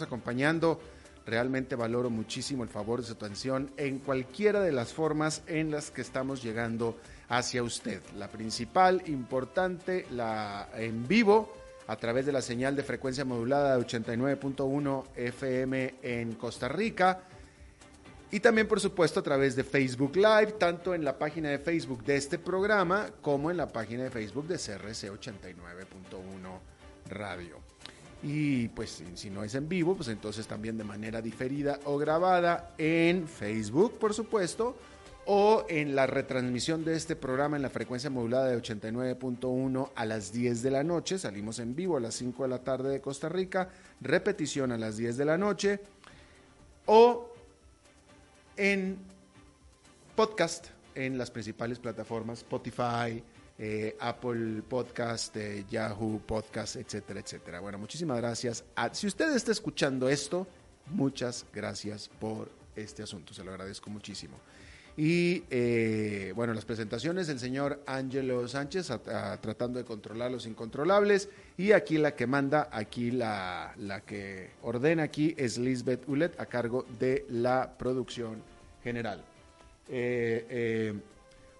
acompañando. Realmente valoro muchísimo el favor de su atención en cualquiera de las formas en las que estamos llegando hacia usted. La principal, importante, la en vivo, a través de la señal de frecuencia modulada de 89.1 FM en Costa Rica. Y también, por supuesto, a través de Facebook Live, tanto en la página de Facebook de este programa como en la página de Facebook de CRC 89.1 Radio. Y pues si no es en vivo, pues entonces también de manera diferida o grabada en Facebook, por supuesto, o en la retransmisión de este programa en la frecuencia modulada de 89.1 a las 10 de la noche. Salimos en vivo a las 5 de la tarde de Costa Rica, repetición a las 10 de la noche, o en podcast en las principales plataformas Spotify, eh, Apple Podcast, eh, Yahoo Podcast, etcétera, etcétera. Bueno, muchísimas gracias. si usted está escuchando esto, muchas gracias por este asunto, se lo agradezco muchísimo. Y eh, bueno, las presentaciones del señor Ángelo Sánchez tratando de controlar los incontrolables. Y aquí la que manda, aquí la, la que ordena aquí es Lisbeth Ulet a cargo de la producción general.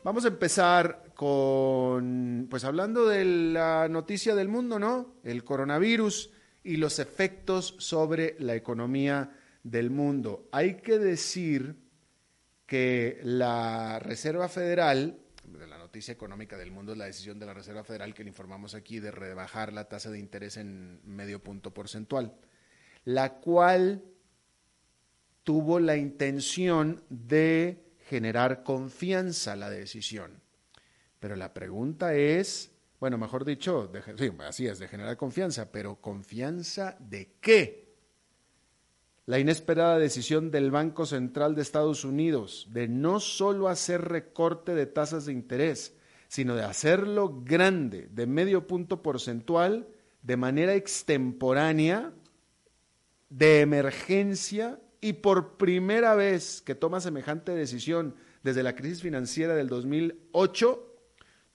Vamos a empezar con, pues hablando de la noticia del mundo, ¿no? El coronavirus y los efectos sobre la economía del mundo. Hay que decir que la Reserva Federal, de la noticia económica del mundo es la decisión de la Reserva Federal que le informamos aquí de rebajar la tasa de interés en medio punto porcentual, la cual tuvo la intención de generar confianza la decisión. Pero la pregunta es, bueno, mejor dicho, sí, así es, de generar confianza, pero confianza de qué? La inesperada decisión del Banco Central de Estados Unidos de no solo hacer recorte de tasas de interés, sino de hacerlo grande, de medio punto porcentual, de manera extemporánea, de emergencia y por primera vez que toma semejante decisión desde la crisis financiera del 2008,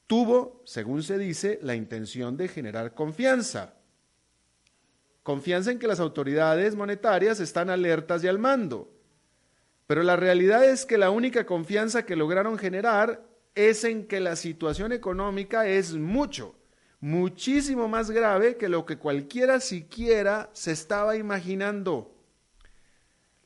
tuvo, según se dice, la intención de generar confianza. Confianza en que las autoridades monetarias están alertas y al mando. Pero la realidad es que la única confianza que lograron generar es en que la situación económica es mucho, muchísimo más grave que lo que cualquiera siquiera se estaba imaginando.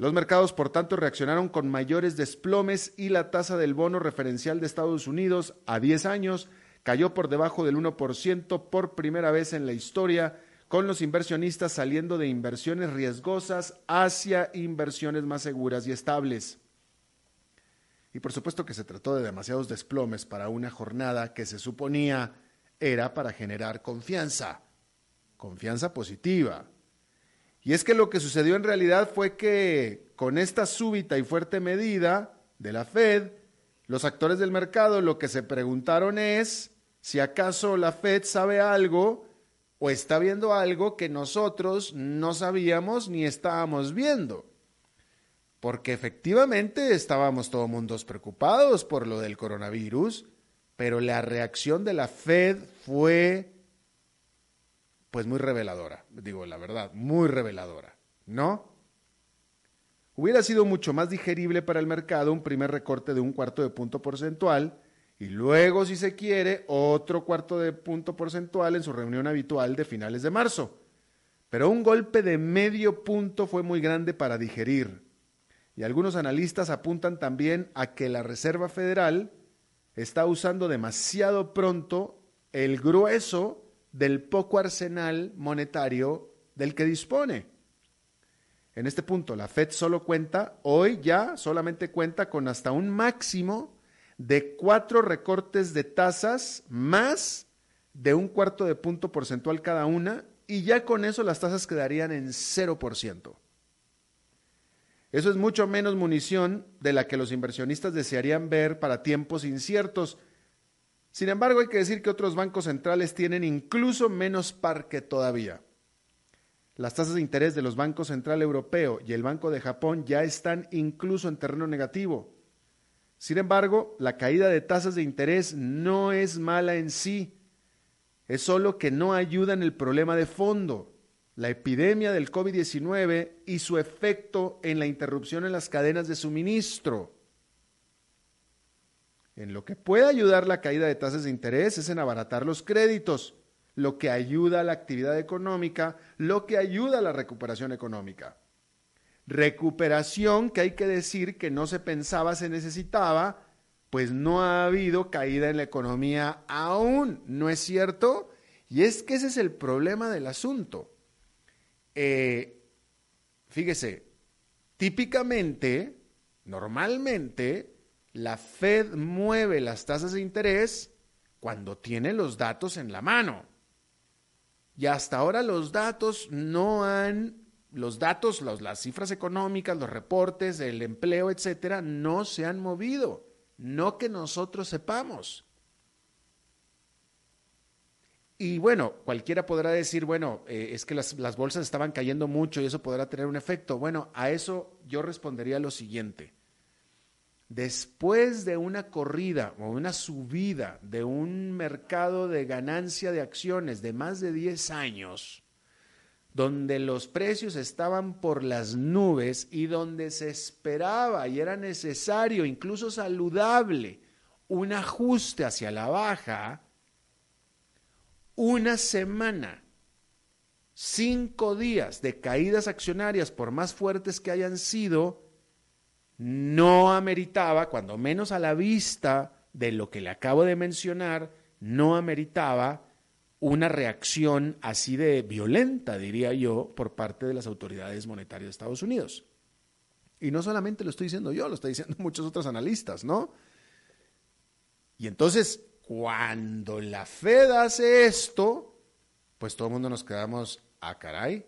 Los mercados, por tanto, reaccionaron con mayores desplomes y la tasa del bono referencial de Estados Unidos a 10 años cayó por debajo del 1% por primera vez en la historia, con los inversionistas saliendo de inversiones riesgosas hacia inversiones más seguras y estables. Y por supuesto que se trató de demasiados desplomes para una jornada que se suponía era para generar confianza, confianza positiva, y es que lo que sucedió en realidad fue que con esta súbita y fuerte medida de la Fed, los actores del mercado lo que se preguntaron es si acaso la Fed sabe algo o está viendo algo que nosotros no sabíamos ni estábamos viendo. Porque efectivamente estábamos todos mundos preocupados por lo del coronavirus, pero la reacción de la Fed fue pues muy reveladora, digo la verdad, muy reveladora, ¿no? Hubiera sido mucho más digerible para el mercado un primer recorte de un cuarto de punto porcentual y luego, si se quiere, otro cuarto de punto porcentual en su reunión habitual de finales de marzo. Pero un golpe de medio punto fue muy grande para digerir. Y algunos analistas apuntan también a que la Reserva Federal está usando demasiado pronto el grueso del poco arsenal monetario del que dispone. En este punto, la Fed solo cuenta, hoy ya solamente cuenta con hasta un máximo de cuatro recortes de tasas más de un cuarto de punto porcentual cada una, y ya con eso las tasas quedarían en 0%. Eso es mucho menos munición de la que los inversionistas desearían ver para tiempos inciertos, sin embargo, hay que decir que otros bancos centrales tienen incluso menos parque todavía. Las tasas de interés de los bancos central europeo y el Banco de Japón ya están incluso en terreno negativo. Sin embargo, la caída de tasas de interés no es mala en sí, es solo que no ayuda en el problema de fondo. la epidemia del COVID-19 y su efecto en la interrupción en las cadenas de suministro. En lo que puede ayudar la caída de tasas de interés es en abaratar los créditos, lo que ayuda a la actividad económica, lo que ayuda a la recuperación económica. Recuperación que hay que decir que no se pensaba se necesitaba, pues no ha habido caída en la economía aún, ¿no es cierto? Y es que ese es el problema del asunto. Eh, fíjese, típicamente, normalmente, la Fed mueve las tasas de interés cuando tiene los datos en la mano. Y hasta ahora los datos no han, los datos, las cifras económicas, los reportes, el empleo, etcétera, no se han movido. No que nosotros sepamos. Y bueno, cualquiera podrá decir, bueno, eh, es que las, las bolsas estaban cayendo mucho y eso podrá tener un efecto. Bueno, a eso yo respondería lo siguiente después de una corrida o una subida de un mercado de ganancia de acciones de más de 10 años, donde los precios estaban por las nubes y donde se esperaba y era necesario, incluso saludable, un ajuste hacia la baja, una semana, cinco días de caídas accionarias, por más fuertes que hayan sido, no ameritaba, cuando menos a la vista de lo que le acabo de mencionar, no ameritaba una reacción así de violenta, diría yo, por parte de las autoridades monetarias de Estados Unidos. Y no solamente lo estoy diciendo yo, lo están diciendo muchos otros analistas, ¿no? Y entonces, cuando la Fed hace esto, pues todo el mundo nos quedamos, ah, caray,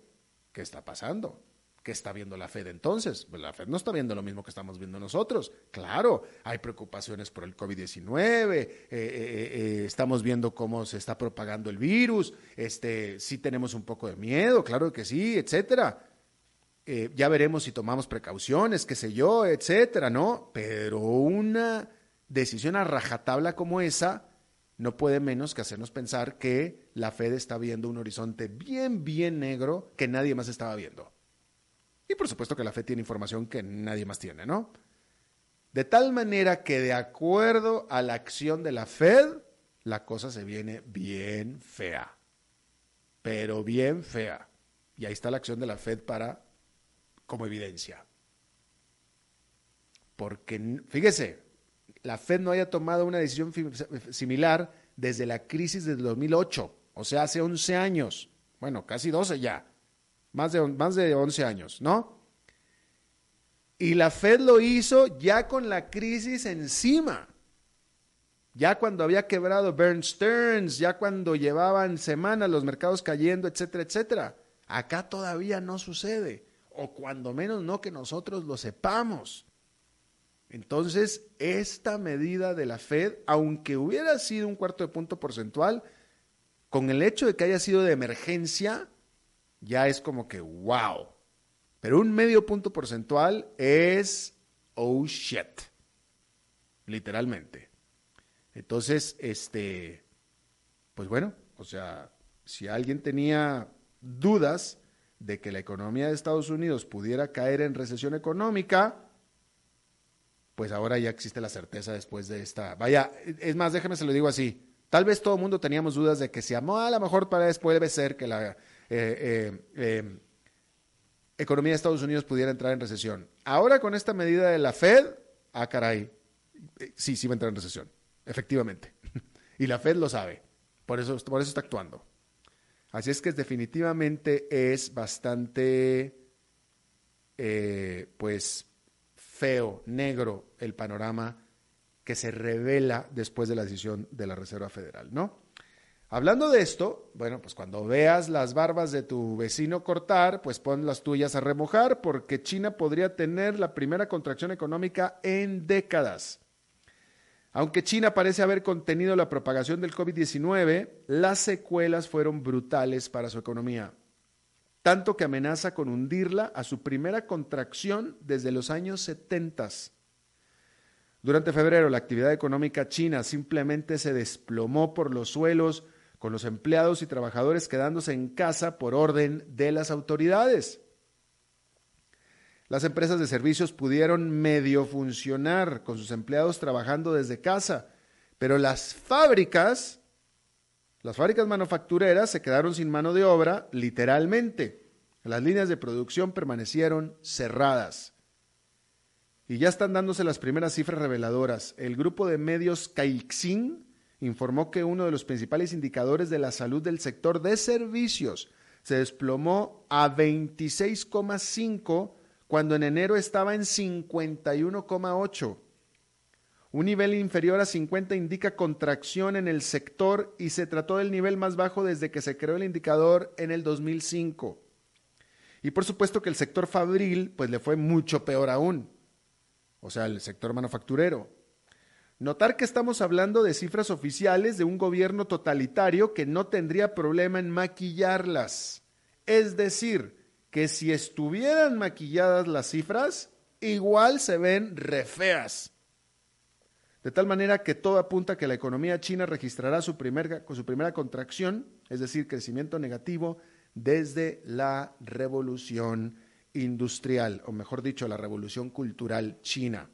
¿qué está pasando? ¿Qué está viendo la Fed entonces? Pues la Fed no está viendo lo mismo que estamos viendo nosotros. Claro, hay preocupaciones por el COVID-19, eh, eh, eh, estamos viendo cómo se está propagando el virus, este, sí tenemos un poco de miedo, claro que sí, etcétera. ya veremos si tomamos precauciones, qué sé yo, etcétera, ¿no? Pero una decisión a rajatabla como esa no puede menos que hacernos pensar que la Fed está viendo un horizonte bien, bien negro que nadie más estaba viendo. Y por supuesto que la Fed tiene información que nadie más tiene, ¿no? De tal manera que de acuerdo a la acción de la Fed, la cosa se viene bien fea. Pero bien fea. Y ahí está la acción de la Fed para como evidencia. Porque, fíjese, la Fed no haya tomado una decisión similar desde la crisis del 2008, o sea, hace 11 años, bueno, casi 12 ya más de, más de 11 años, ¿no? Y la Fed lo hizo ya con la crisis encima. Ya cuando había quebrado Bern Stearns, ya cuando llevaban semanas los mercados cayendo, etcétera, etcétera. Acá todavía no sucede, o cuando menos no que nosotros lo sepamos. Entonces, esta medida de la Fed, aunque hubiera sido un cuarto de punto porcentual, con el hecho de que haya sido de emergencia, ya es como que wow. Pero un medio punto porcentual es oh shit. Literalmente. Entonces, este, pues bueno, o sea, si alguien tenía dudas de que la economía de Estados Unidos pudiera caer en recesión económica, pues ahora ya existe la certeza después de esta. Vaya, es más, déjeme se lo digo así. Tal vez todo el mundo teníamos dudas de que si a lo mejor para después debe ser que la eh, eh, em, economía de Estados Unidos pudiera entrar en recesión. Ahora con esta medida de la Fed, ah, caray, eh, sí, sí va a entrar en recesión, efectivamente. y la Fed lo sabe, por eso, por eso está actuando. Así es que definitivamente es bastante, pues, feo, negro el panorama que se revela después de la decisión de la Reserva Federal, ¿no? Hablando de esto, bueno, pues cuando veas las barbas de tu vecino cortar, pues pon las tuyas a remojar porque China podría tener la primera contracción económica en décadas. Aunque China parece haber contenido la propagación del COVID-19, las secuelas fueron brutales para su economía, tanto que amenaza con hundirla a su primera contracción desde los años 70. Durante febrero, la actividad económica china simplemente se desplomó por los suelos con los empleados y trabajadores quedándose en casa por orden de las autoridades. Las empresas de servicios pudieron medio funcionar con sus empleados trabajando desde casa, pero las fábricas, las fábricas manufactureras se quedaron sin mano de obra literalmente. Las líneas de producción permanecieron cerradas. Y ya están dándose las primeras cifras reveladoras. El grupo de medios Caixin informó que uno de los principales indicadores de la salud del sector de servicios se desplomó a 26,5 cuando en enero estaba en 51,8. Un nivel inferior a 50 indica contracción en el sector y se trató del nivel más bajo desde que se creó el indicador en el 2005. Y por supuesto que el sector fabril pues le fue mucho peor aún. O sea, el sector manufacturero. Notar que estamos hablando de cifras oficiales de un gobierno totalitario que no tendría problema en maquillarlas. Es decir, que si estuvieran maquilladas las cifras, igual se ven re feas. De tal manera que todo apunta a que la economía china registrará su, su primera contracción, es decir, crecimiento negativo, desde la revolución industrial, o mejor dicho, la revolución cultural china.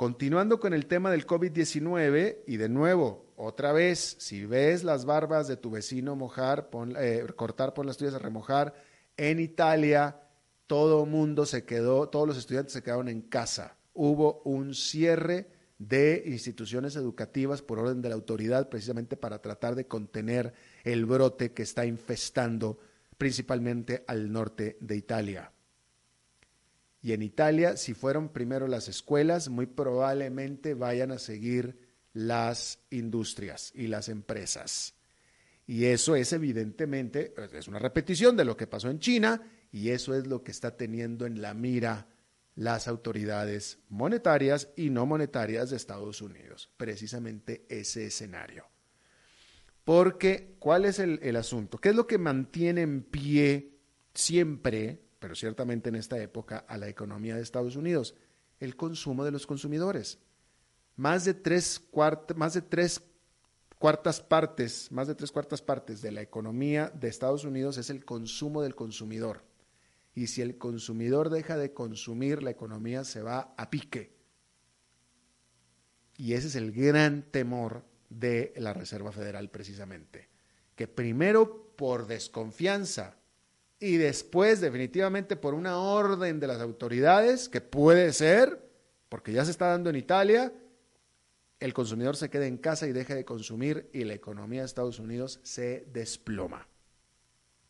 Continuando con el tema del COVID-19, y de nuevo, otra vez, si ves las barbas de tu vecino mojar, eh, cortar, por las tuyas a remojar, en Italia, todo mundo se quedó, todos los estudiantes se quedaron en casa. Hubo un cierre de instituciones educativas por orden de la autoridad, precisamente para tratar de contener el brote que está infestando principalmente al norte de Italia. Y en Italia, si fueron primero las escuelas, muy probablemente vayan a seguir las industrias y las empresas. Y eso es evidentemente, es una repetición de lo que pasó en China y eso es lo que está teniendo en la mira las autoridades monetarias y no monetarias de Estados Unidos, precisamente ese escenario. Porque, ¿cuál es el, el, asunto? ¿Qué es lo que mantiene en pie siempre, pero ciertamente en esta época, a la economía de Estados Unidos? El consumo de los consumidores. Más de tres, cuartas partes, más de tres cuartas partes de la economía de Estados Unidos es el consumo del consumidor. Y si el consumidor deja de consumir, la economía se va a pique. Y ese es el gran temor de la Reserva Federal precisamente. Que primero por desconfianza y después definitivamente por una orden de las autoridades, que puede ser, porque ya se está dando en Italia, el consumidor se quede en casa y deje de consumir y la economía de Estados Unidos se desploma.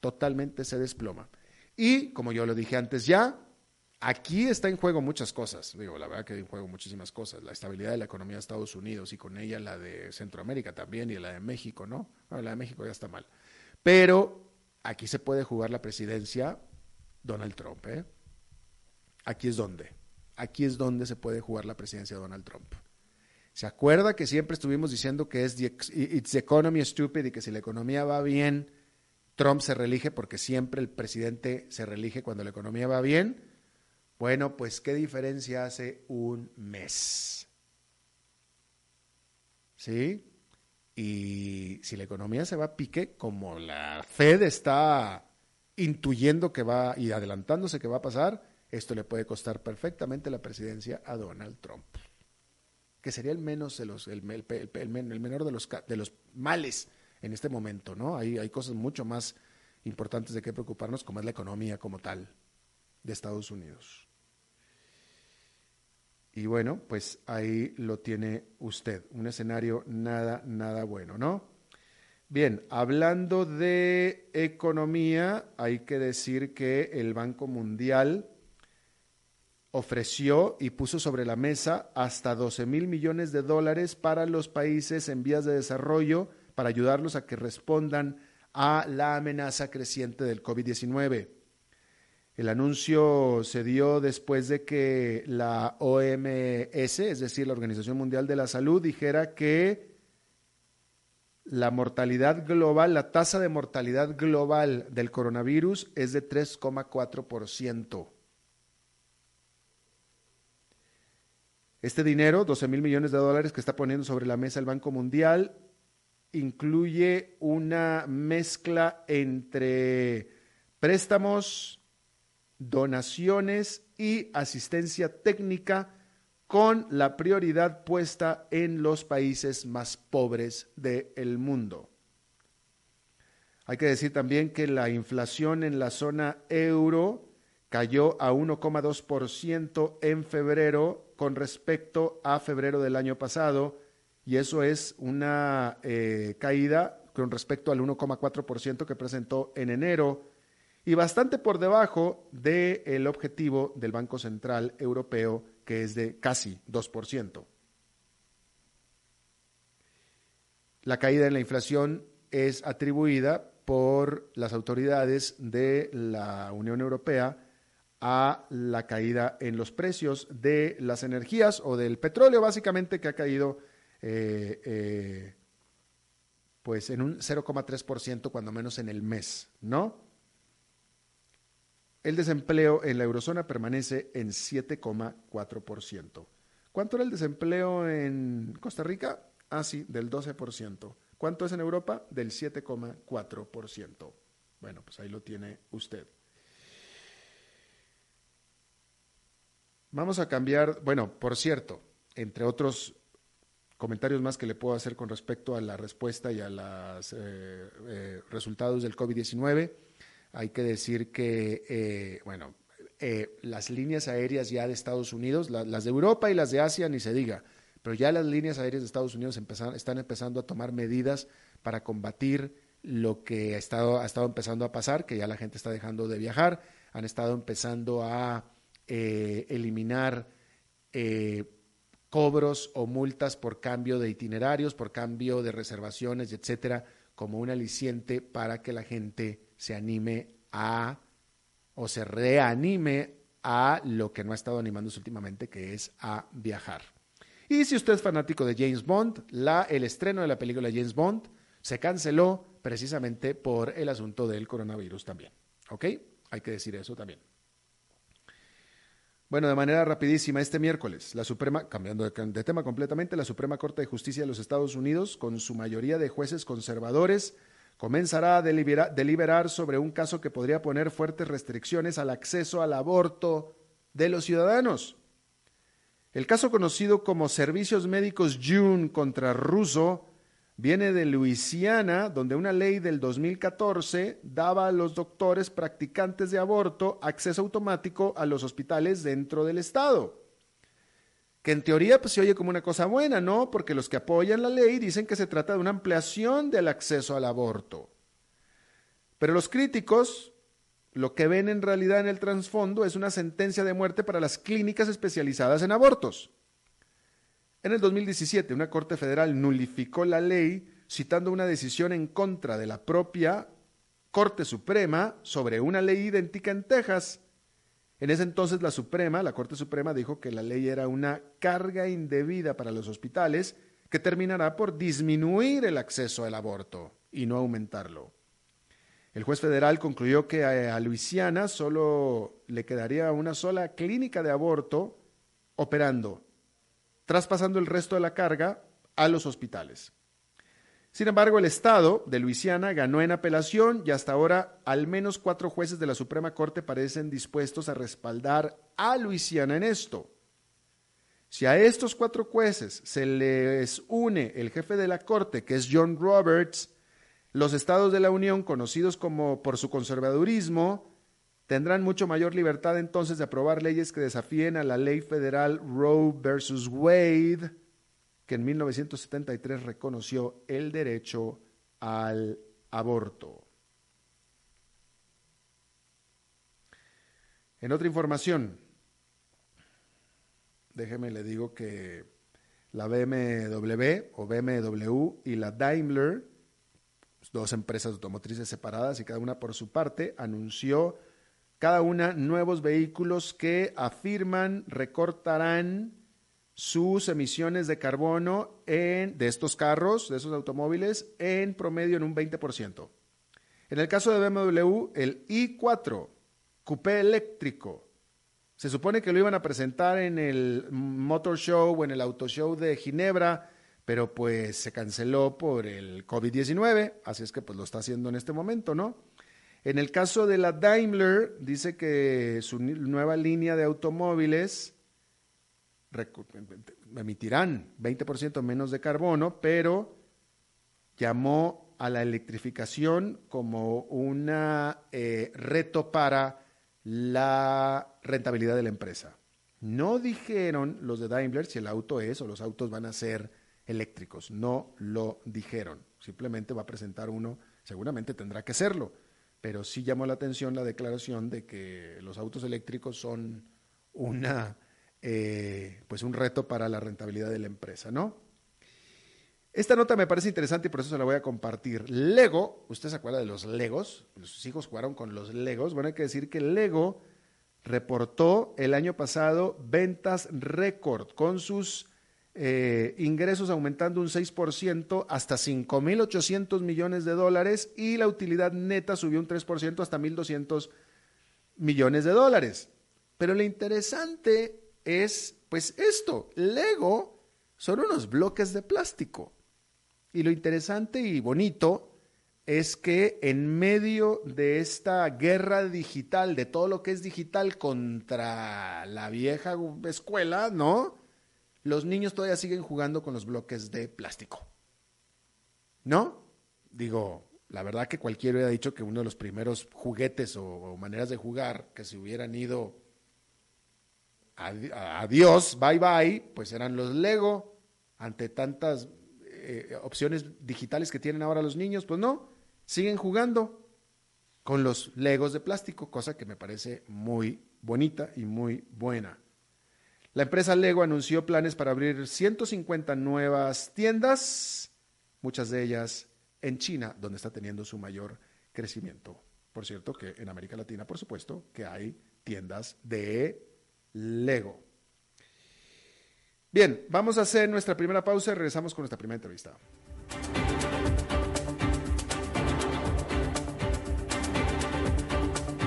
Totalmente se desploma. Y, como yo lo dije antes ya, aquí está en juego muchas cosas. Digo, la verdad que en juego muchísimas cosas. La estabilidad de la economía de Estados Unidos y con ella la de Centroamérica también y la de México, ¿no? Bueno, la de México ya está mal. Pero aquí se puede jugar la presidencia Donald Trump, ¿eh? Aquí es donde. Aquí es donde se puede jugar la presidencia Donald Trump. ¿Se acuerda que siempre estuvimos diciendo que es it's the economy stupid y que si la economía va bien, Trump se reelige porque siempre el presidente se reelige cuando la economía va bien? Bueno, pues ¿qué diferencia hace un mes? ¿Sí? Y si la economía se va a pique, como la Fed está intuyendo que va y adelantándose que va a pasar, esto le puede costar perfectamente la presidencia a Donald Trump que sería el menos de los, el, menor de los, de los males en este momento, ¿no? Hay, hay cosas mucho más importantes de qué preocuparnos, como es la economía como tal de Estados Unidos. Y bueno, pues ahí lo tiene usted, un escenario nada, nada bueno, ¿no? Bien, hablando de economía, hay que decir que el Banco Mundial ofreció y puso sobre la mesa hasta 12 mil millones de dólares para los países en vías de desarrollo para ayudarlos a que respondan a la amenaza creciente del COVID-19. El anuncio se dio después de que la OMS, es decir, la Organización Mundial de la Salud, dijera que la mortalidad global, la tasa de mortalidad global del coronavirus es de 3,4%. Este dinero, 12 mil millones de dólares que está poniendo sobre la mesa el Banco Mundial, incluye una mezcla entre préstamos, donaciones y asistencia técnica con la prioridad puesta en los países más pobres del mundo. Hay que decir también que la inflación en la zona euro cayó a 1,2% en febrero con respecto a febrero del año pasado y eso es una eh, caída con respecto al 1,4% que presentó en enero y bastante por debajo del objetivo del Banco Central Europeo que es de casi 2%. La caída en la inflación es atribuida por las autoridades de la Unión Europea a la caída en los precios de las energías o del petróleo, básicamente, que ha caído eh, eh, pues en un 0,3% cuando menos en el mes, ¿no? El desempleo en la eurozona permanece en 7,4%. ¿Cuánto era el desempleo en Costa Rica? Ah, sí, del 12%. ¿Cuánto es en Europa? Del 7,4%. Bueno, pues ahí lo tiene usted. Vamos a cambiar, bueno, por cierto, entre otros comentarios más que le puedo hacer con respecto a la respuesta y a los eh, eh, resultados del COVID-19 hay que decir que, eh, bueno, eh, las líneas aéreas ya de Estados Unidos, las de Europa y las de Asia, ni se diga, pero ya las líneas aéreas de Estados Unidos están empezando a tomar medidas para combatir lo que ha estado, ha estado empezando a pasar, que ya la gente está dejando de viajar, han estado empezando a eh, eliminar cobros o multas por cambio de itinerarios, por cambio de reservaciones, etcétera, como un aliciente para que la gente se anime a o se reanime a lo que no ha estado animándose últimamente, que es a viajar. Y si usted es fanático de James Bond, la, el estreno de la película James Bond se canceló precisamente por el asunto del coronavirus también. ¿Ok? Hay que decir eso también. Bueno, de manera rapidísima, este miércoles, la Suprema, cambiando de, de, tema completamente, la Suprema Corte de Justicia de los Estados Unidos, con su mayoría de jueces conservadores, comenzará a deliberar, sobre un caso que podría poner fuertes restricciones al acceso al aborto de los ciudadanos. El caso conocido como Servicios Médicos June contra Russo viene de Luisiana, donde una ley del 2014 daba a los doctores practicantes de aborto acceso automático a los hospitales dentro del Estado que en teoría pues, se oye como una cosa buena, ¿no? Porque los que apoyan la ley dicen que se trata de una ampliación del acceso al aborto. Pero los críticos lo que ven en realidad en el trasfondo es una sentencia de muerte para las clínicas especializadas en abortos. En el 2017, una Corte Federal nulificó la ley citando una decisión en contra de la propia Corte Suprema sobre una ley idéntica en Texas en ese entonces la Suprema, la Corte Suprema dijo que la ley era una carga indebida para los hospitales que terminará por disminuir el acceso al aborto y no aumentarlo. El juez federal concluyó que a Luisiana solo le quedaría una sola clínica de aborto operando, traspasando el resto de la carga a los hospitales. Sin embargo, el Estado de Luisiana ganó en apelación y hasta ahora al menos cuatro jueces de la Suprema Corte parecen dispuestos a respaldar a Luisiana en esto. Si a estos cuatro jueces se les une el jefe de la Corte, que es John Roberts, los estados de la Unión, conocidos como por su conservadurismo, tendrán mucho mayor libertad entonces de aprobar leyes que desafíen a la ley federal Roe versus Wade que en 1973 reconoció el derecho al aborto. En otra información, déjeme le digo que la BMW o BMW y la Daimler, dos empresas automotrices separadas y cada una por su parte, anunció cada una nuevos vehículos que afirman recortarán sus emisiones de carbono de estos carros, de esos automóviles, en promedio en un 20%. En el caso de BMW, el i4, coupé eléctrico, se supone que lo iban a presentar en el Motor Show o en el Auto Show de Ginebra, pero pues se canceló por el COVID-19, así es que pues lo está haciendo en este momento, ¿no? En el caso de la Daimler, dice que su nueva línea de automóviles emitirán 20% menos de carbono, pero llamó a la electrificación como un eh, reto para la rentabilidad de la empresa. No dijeron los de Daimler si el auto es o los autos van a ser eléctricos. No lo dijeron. Simplemente va a presentar uno, seguramente tendrá que serlo. Pero sí llamó la atención la declaración de que los autos eléctricos son una, eh, pues un reto para la rentabilidad de la empresa, ¿no? Esta nota me parece interesante y por eso se la voy a compartir. Lego, ¿usted se acuerda de los Legos? Sus hijos jugaron con los Legos. Bueno, hay que decir que Lego reportó el año pasado ventas récord con sus eh, ingresos aumentando un 6% hasta 5.800 millones de dólares y la utilidad neta subió un 3% hasta 1.200 millones de dólares. Pero lo interesante es, pues esto, Lego son unos bloques de plástico. Y lo interesante y bonito es que en medio de esta guerra digital, de todo lo que es digital contra la vieja escuela, ¿no? Los niños todavía siguen jugando con los bloques de plástico. ¿No? Digo, la verdad que cualquiera hubiera dicho que uno de los primeros juguetes o, maneras de jugar que se hubieran ido adiós, bye bye, pues eran los Lego, ante tantas eh, opciones digitales que tienen ahora los niños, pues no, siguen jugando con los legos de plástico, cosa que me parece muy bonita y muy buena. La empresa Lego anunció planes para abrir 150 nuevas tiendas, muchas de ellas en China, donde está teniendo su mayor crecimiento. Por cierto, que en América Latina, por supuesto, que hay tiendas de Lego. Bien, vamos a hacer nuestra primera pausa y regresamos con nuestra primera entrevista.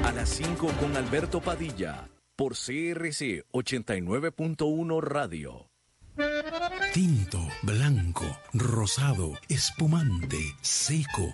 A las 5 con Alberto Padilla, por CRC 89.1 Radio. Tinto, blanco, rosado, espumante, seco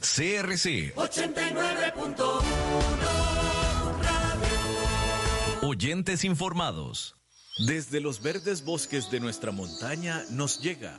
CRC 89.1 Oyentes informados. Desde los verdes bosques de nuestra montaña nos llega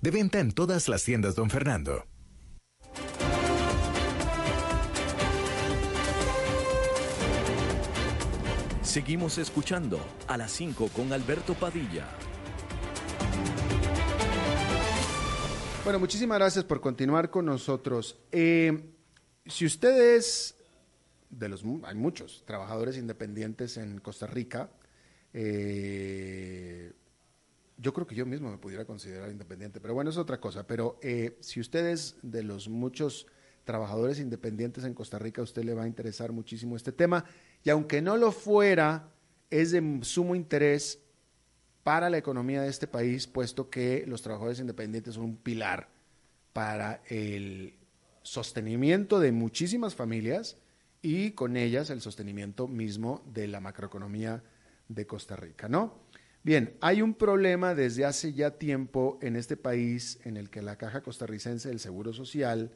De venta en todas las tiendas, don Fernando. Seguimos escuchando a las 5 con Alberto Padilla. Bueno, muchísimas gracias por continuar con nosotros. Eh, si ustedes, de los, hay muchos trabajadores independientes en Costa Rica, eh, yo creo que yo mismo me pudiera considerar independiente, pero bueno, es otra cosa. Pero eh, si ustedes, de los muchos trabajadores independientes en Costa Rica, a usted le va a interesar muchísimo este tema, y aunque no lo fuera, es de sumo interés para la economía de este país, puesto que los trabajadores independientes son un pilar para el sostenimiento de muchísimas familias y con ellas el sostenimiento mismo de la macroeconomía de Costa Rica, ¿no? Bien, hay un problema desde hace ya tiempo en este país en el que la Caja Costarricense del Seguro Social,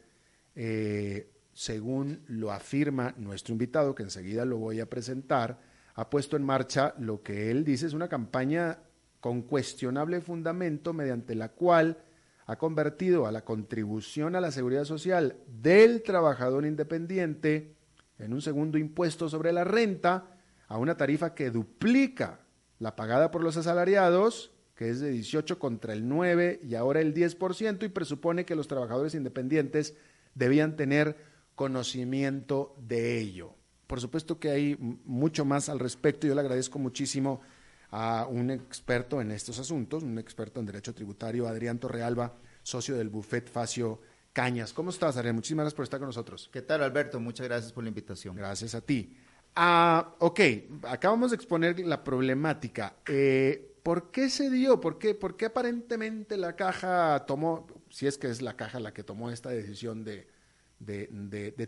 eh, según lo afirma nuestro invitado, que enseguida lo voy a presentar, ha puesto en marcha lo que él dice es una campaña con cuestionable fundamento mediante la cual ha convertido a la contribución a la seguridad social del trabajador independiente en un segundo impuesto sobre la renta a una tarifa que duplica la pagada por los asalariados, que es de 18 contra el 9 y ahora el 10%, y presupone que los trabajadores independientes debían tener conocimiento de ello. Por supuesto que hay mucho más al respecto. Yo le agradezco muchísimo a un experto en estos asuntos, un experto en derecho tributario, Adrián Torrealba, socio del Buffet Facio Cañas. ¿Cómo estás, Adrián? Muchísimas gracias por estar con nosotros. ¿Qué tal, Alberto? Muchas gracias por la invitación. Gracias a ti. Ah, ok, acabamos de exponer la problemática. Eh, ¿Por qué se dio? ¿Por qué, ¿Por qué aparentemente la caja tomó, si es que es la caja la que tomó esta decisión de,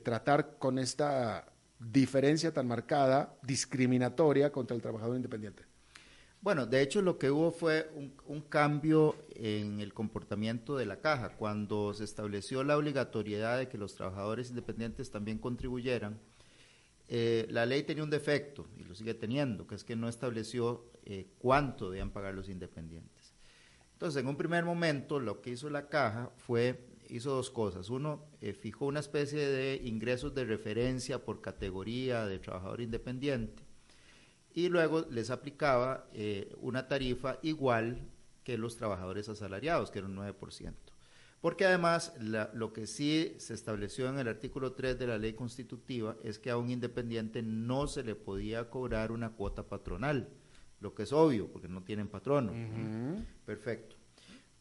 tratar con esta diferencia tan marcada, discriminatoria contra el trabajador independiente? Bueno, de hecho lo que hubo fue un, cambio en el comportamiento de la caja. Cuando se estableció la obligatoriedad de que los trabajadores independientes también contribuyeran, eh, la ley tenía un defecto, y lo sigue teniendo, que es que no estableció eh, cuánto debían pagar los independientes. Entonces, en un primer momento, lo que hizo la caja fue, hizo dos cosas. Uno, eh, fijó una especie de ingresos de referencia por categoría de trabajador independiente y luego les aplicaba una tarifa igual que los trabajadores asalariados, que era un 9%. Porque además lo que sí se estableció en el artículo 3 de la ley constitutiva es que a un independiente no se le podía cobrar una cuota patronal, lo que es obvio, porque no tienen patrono. Perfecto.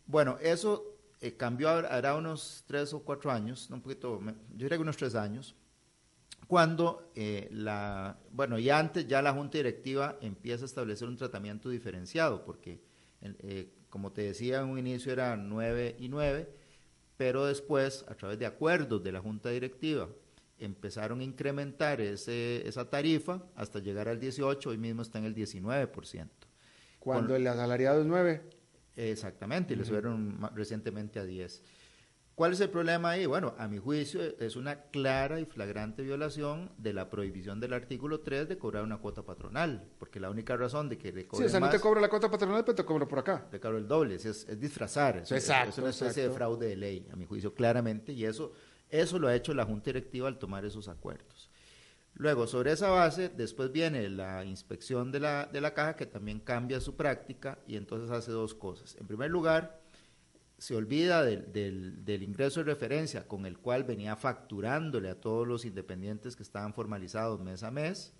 Bueno, eso eh, cambió ahora unos tres o cuatro años, un poquito, yo diría que unos tres años, cuando eh, la, bueno, ya antes ya la Junta Directiva empieza a establecer un tratamiento diferenciado, porque eh, como te decía en un inicio era 9 y 9, pero después, a través de acuerdos de la Junta Directiva, empezaron a incrementar ese, esa tarifa hasta llegar al 18, hoy mismo está en el 19%. Cuando el asalariado es 9. Exactamente, y le subieron recientemente a 10. ¿Cuál es el problema ahí? Bueno, a mi juicio es una clara y flagrante violación de la prohibición del artículo 3 de cobrar una cuota patronal, porque la única razón de que le Sí, o sea, no te cobro la cuota patronal, pero te cobro por acá. Te cobro el doble, es, es disfrazar, es, exacto, es una especie de fraude de ley, a mi juicio, claramente, y eso, eso lo ha hecho la Junta Directiva al tomar esos acuerdos. Luego, sobre esa base, después viene la inspección de la, de la caja, que también cambia su práctica, y entonces hace dos cosas. En primer lugar, se olvida del, del, ingreso de referencia con el cual venía facturándole a todos los independientes que estaban formalizados mes a mes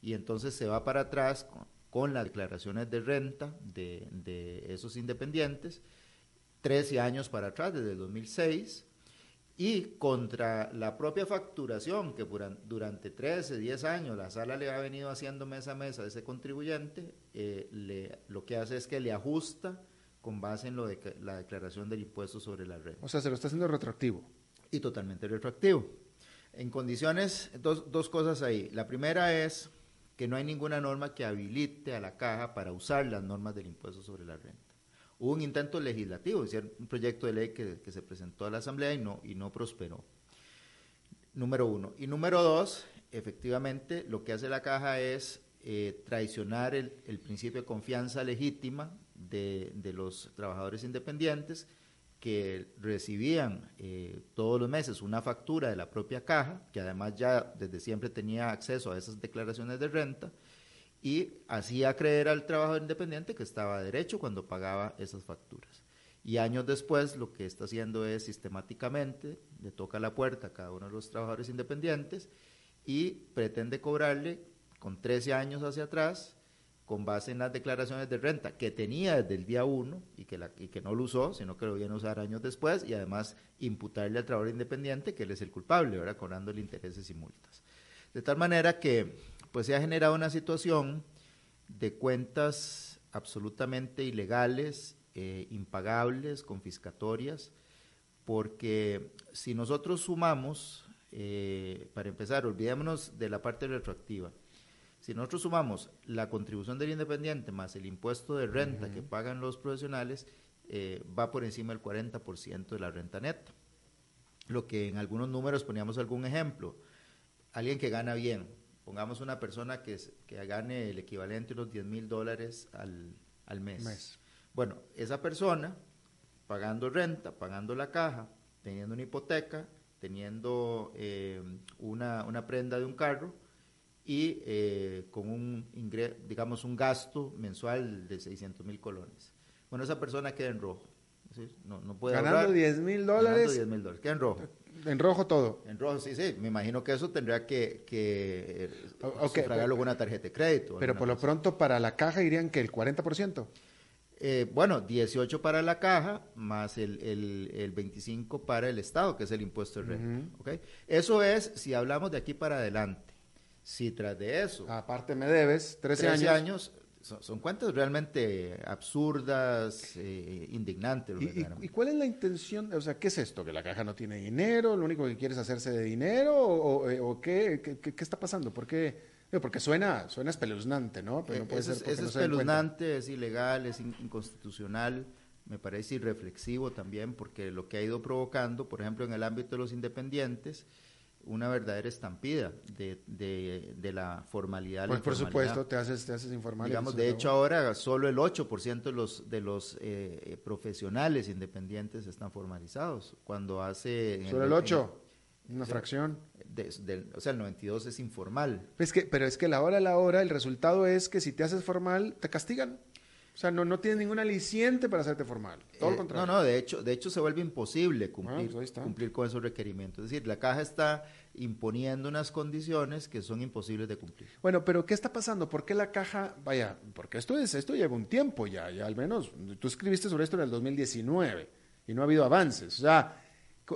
y entonces se va para atrás con, las declaraciones de renta de, de, esos independientes, 13 años para atrás, desde el 2006, y contra la propia facturación que durante 13, 10 años la sala le ha venido haciendo mes a mes a ese contribuyente, eh, lo que hace es que le ajusta con base en lo de la declaración del impuesto sobre la renta. O sea, se lo está haciendo retroactivo. Y totalmente retroactivo. En condiciones, dos, dos cosas ahí. La primera es que no hay ninguna norma que habilite a la caja para usar las normas del impuesto sobre la renta. Hubo un intento legislativo, es decir, un proyecto de ley que, que, se presentó a la Asamblea y no, y no prosperó. Número uno. Y número dos, efectivamente, lo que hace la caja es eh, traicionar el, el, principio de confianza legítima de, los trabajadores independientes que recibían eh, todos los meses una factura de la propia caja, que además ya desde siempre tenía acceso a esas declaraciones de renta, y hacía creer al trabajador independiente que estaba derecho cuando pagaba esas facturas. Y años después lo que está haciendo es sistemáticamente le toca la puerta a cada uno de los trabajadores independientes y pretende cobrarle con 13 años hacia atrás con base en las declaraciones de renta que tenía desde el día 1 y que, no lo usó, sino que lo viene a usar años después, y además imputarle al trabajador independiente que él es el culpable, ¿verdad? cobrándole intereses y multas. De tal manera que pues se ha generado una situación de cuentas absolutamente ilegales, eh, impagables, confiscatorias, porque si nosotros sumamos, eh, para empezar, olvidémonos de la parte retroactiva, si nosotros sumamos la contribución del independiente más el impuesto de renta que pagan los profesionales, eh, va por encima del 40% de la renta neta. Lo que en algunos números poníamos algún ejemplo. Alguien que gana bien, pongamos una persona que, que gane el equivalente a unos 10 mil dólares al, mes. Bueno, esa persona, pagando renta, pagando la caja, teniendo una hipoteca, teniendo eh, una, una, prenda de un carro y eh, con un ingreso, digamos, un gasto mensual de 600 mil colones. Bueno, esa persona queda en rojo. No, no puede Ganando 10 mil dólares. 10 mil dólares. Queda en rojo. En rojo todo. En rojo, sí, sí. Me imagino que eso tendría que, que okay, sufragarlo con una tarjeta de crédito. Pero por lo pronto para la caja irían que el 40%. Eh, bueno, 18 para la caja más el, el, el, 25 para el Estado, que es el impuesto de renta. ¿okay? Eso es si hablamos de aquí para adelante. Si tras de eso... Aparte me debes 13, 13 años, son, cuentas realmente absurdas, eh, indignantes. ¿Y, cuál es la intención? O sea, ¿qué es esto? ¿Que la caja no tiene dinero? ¿Lo único que quiere es hacerse de dinero? ¿O, eh, qué, qué, está pasando? ¿Por qué? Porque suena, suena espeluznante, ¿no? Pero no puede es, ser es espeluznante, es ilegal, es inconstitucional, me parece irreflexivo también, porque lo que ha ido provocando, por ejemplo, en el ámbito de los independientes, una verdadera estampida de, de, la formalidad. Pues por supuesto, te haces, te haces informal. Digamos, de hecho, ahora solo el 8% de los, de los eh, profesionales independientes están formalizados. Cuando hace... ¿Solo el, 8? ¿Una fracción? o sea, el 92 es informal. Es que, pero es que la hora a la hora, el resultado es que si te haces formal, te castigan. O sea, no, no tienes ningún aliciente para hacerte formal. Todo lo eh, contrario. No, no, de hecho, de hecho se vuelve imposible cumplir, ah, cumplir con esos requerimientos. Es decir, la caja está imponiendo unas condiciones que son imposibles de cumplir. Bueno, pero ¿qué está pasando? ¿Por qué la caja, vaya, porque esto es, esto lleva un tiempo ya, ya al menos, tú escribiste sobre esto en el 2019 y no ha habido avances. O sea,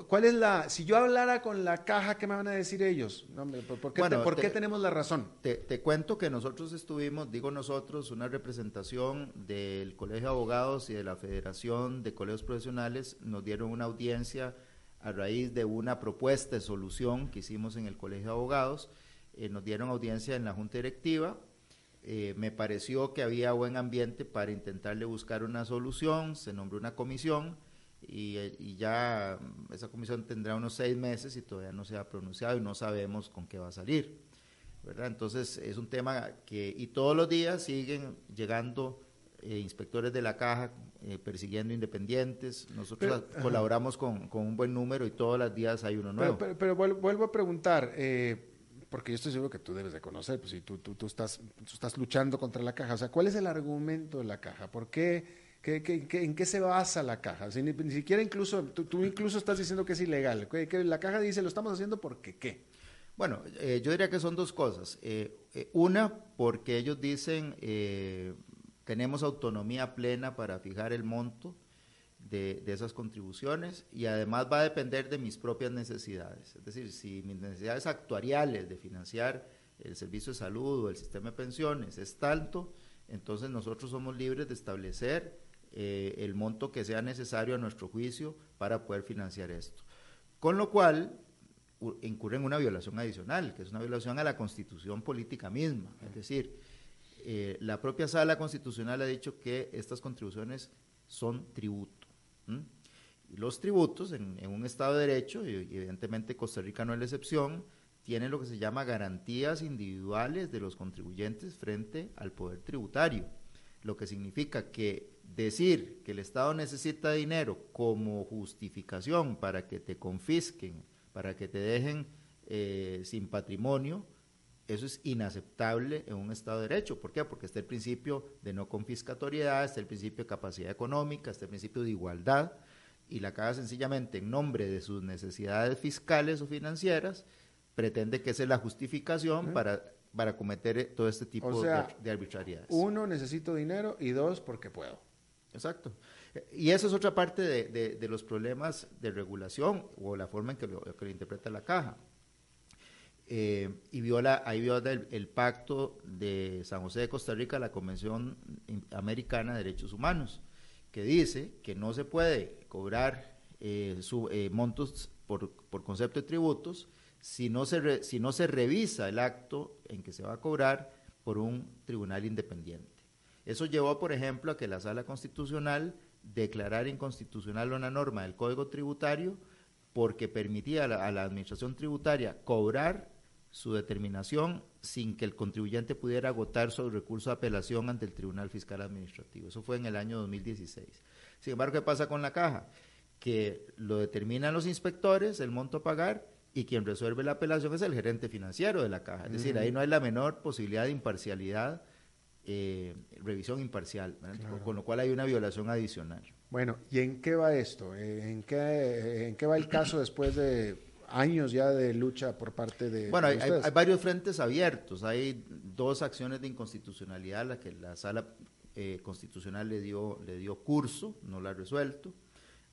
¿Cuál es la, si yo hablara con la caja, qué me van a decir ellos? ¿Por qué, ¿por qué tenemos la razón? Te, cuento que nosotros estuvimos, digo nosotros, una representación del Colegio de Abogados y de la Federación de Colegios Profesionales, nos dieron una audiencia a raíz de una propuesta de solución que hicimos en el Colegio de Abogados, eh, nos dieron audiencia en la Junta Directiva, eh, me pareció que había buen ambiente para intentarle buscar una solución, se nombró una comisión, y, ya esa comisión tendrá unos seis meses y todavía no se ha pronunciado y no sabemos con qué va a salir. ¿verdad? Entonces es un tema que, y todos los días siguen llegando eh, inspectores de la caja eh, persiguiendo independientes. Nosotros colaboramos con, con, un buen número y todos los días hay uno nuevo. Pero, pero, vuelvo a preguntar, eh, porque yo estoy seguro que tú debes de conocer, pues si tú, tú, tú, estás, tú estás luchando contra la caja, o sea, ¿cuál es el argumento de la caja? ¿Por qué? En qué se basa la caja? ni, siquiera incluso, tú, incluso estás diciendo que es ilegal. Que, la caja dice, lo estamos haciendo porque qué. Bueno, eh, yo diría que son dos cosas. Eh, eh, una, porque ellos dicen, tenemos autonomía plena para fijar el monto de, de, esas contribuciones y además va a depender de mis propias necesidades. Es decir, si mis necesidades actuariales de financiar el servicio de salud o el sistema de pensiones es tanto, entonces nosotros somos libres de establecer eh, el monto que sea necesario a nuestro juicio para poder financiar esto. Con lo cual, incurre en una violación adicional, que es una violación a la constitución política misma. Es decir, eh, la propia sala constitucional ha dicho que estas contribuciones son tributo. Los tributos, en, un Estado de Derecho, y evidentemente Costa Rica no es la excepción, tienen lo que se llama garantías individuales de los contribuyentes frente al poder tributario, lo que significa que decir que el Estado necesita dinero como justificación para que te confisquen, para que te dejen eh, sin patrimonio, eso es inaceptable en un Estado de Derecho. ¿Por qué? Porque está el principio de no confiscatoriedad, está el principio de capacidad económica, está el principio de igualdad, y la Caja sencillamente en nombre de sus necesidades fiscales o financieras pretende que esa es la justificación para, para cometer todo este tipo de, de arbitrariedades. Uno, necesito dinero y dos, porque puedo. Exacto. Y eso es otra parte de, de, los problemas de regulación o la forma en que lo, que lo interpreta la caja. eh, y viola, ahí viola el, pacto de San José de Costa Rica, la Convención Americana de Derechos Humanos, que dice que no se puede cobrar eh, eh, montos por, por, concepto de tributos si no, se si no se revisa el acto en que se va a cobrar por un tribunal independiente. Eso llevó, por ejemplo, a que la Sala Constitucional declarara inconstitucional una norma del Código Tributario porque permitía a la, Administración Tributaria cobrar su determinación sin que el contribuyente pudiera agotar su recurso de apelación ante el Tribunal Fiscal Administrativo. Eso fue en el año 2016. Sin embargo, ¿qué pasa con la caja? Que lo determinan los inspectores, el monto a pagar, y quien resuelve la apelación es el gerente financiero de la caja. Es decir, ahí no hay la menor posibilidad de imparcialidad eh, revisión imparcial, con lo cual hay una violación adicional. Bueno, ¿y en qué va esto? Eh, ¿En qué, en qué va el caso después de años ya de lucha por parte de... Bueno, hay, varios frentes abiertos. Hay dos acciones de inconstitucionalidad a las que la sala eh, constitucional le dio, le dio curso, no la ha resuelto.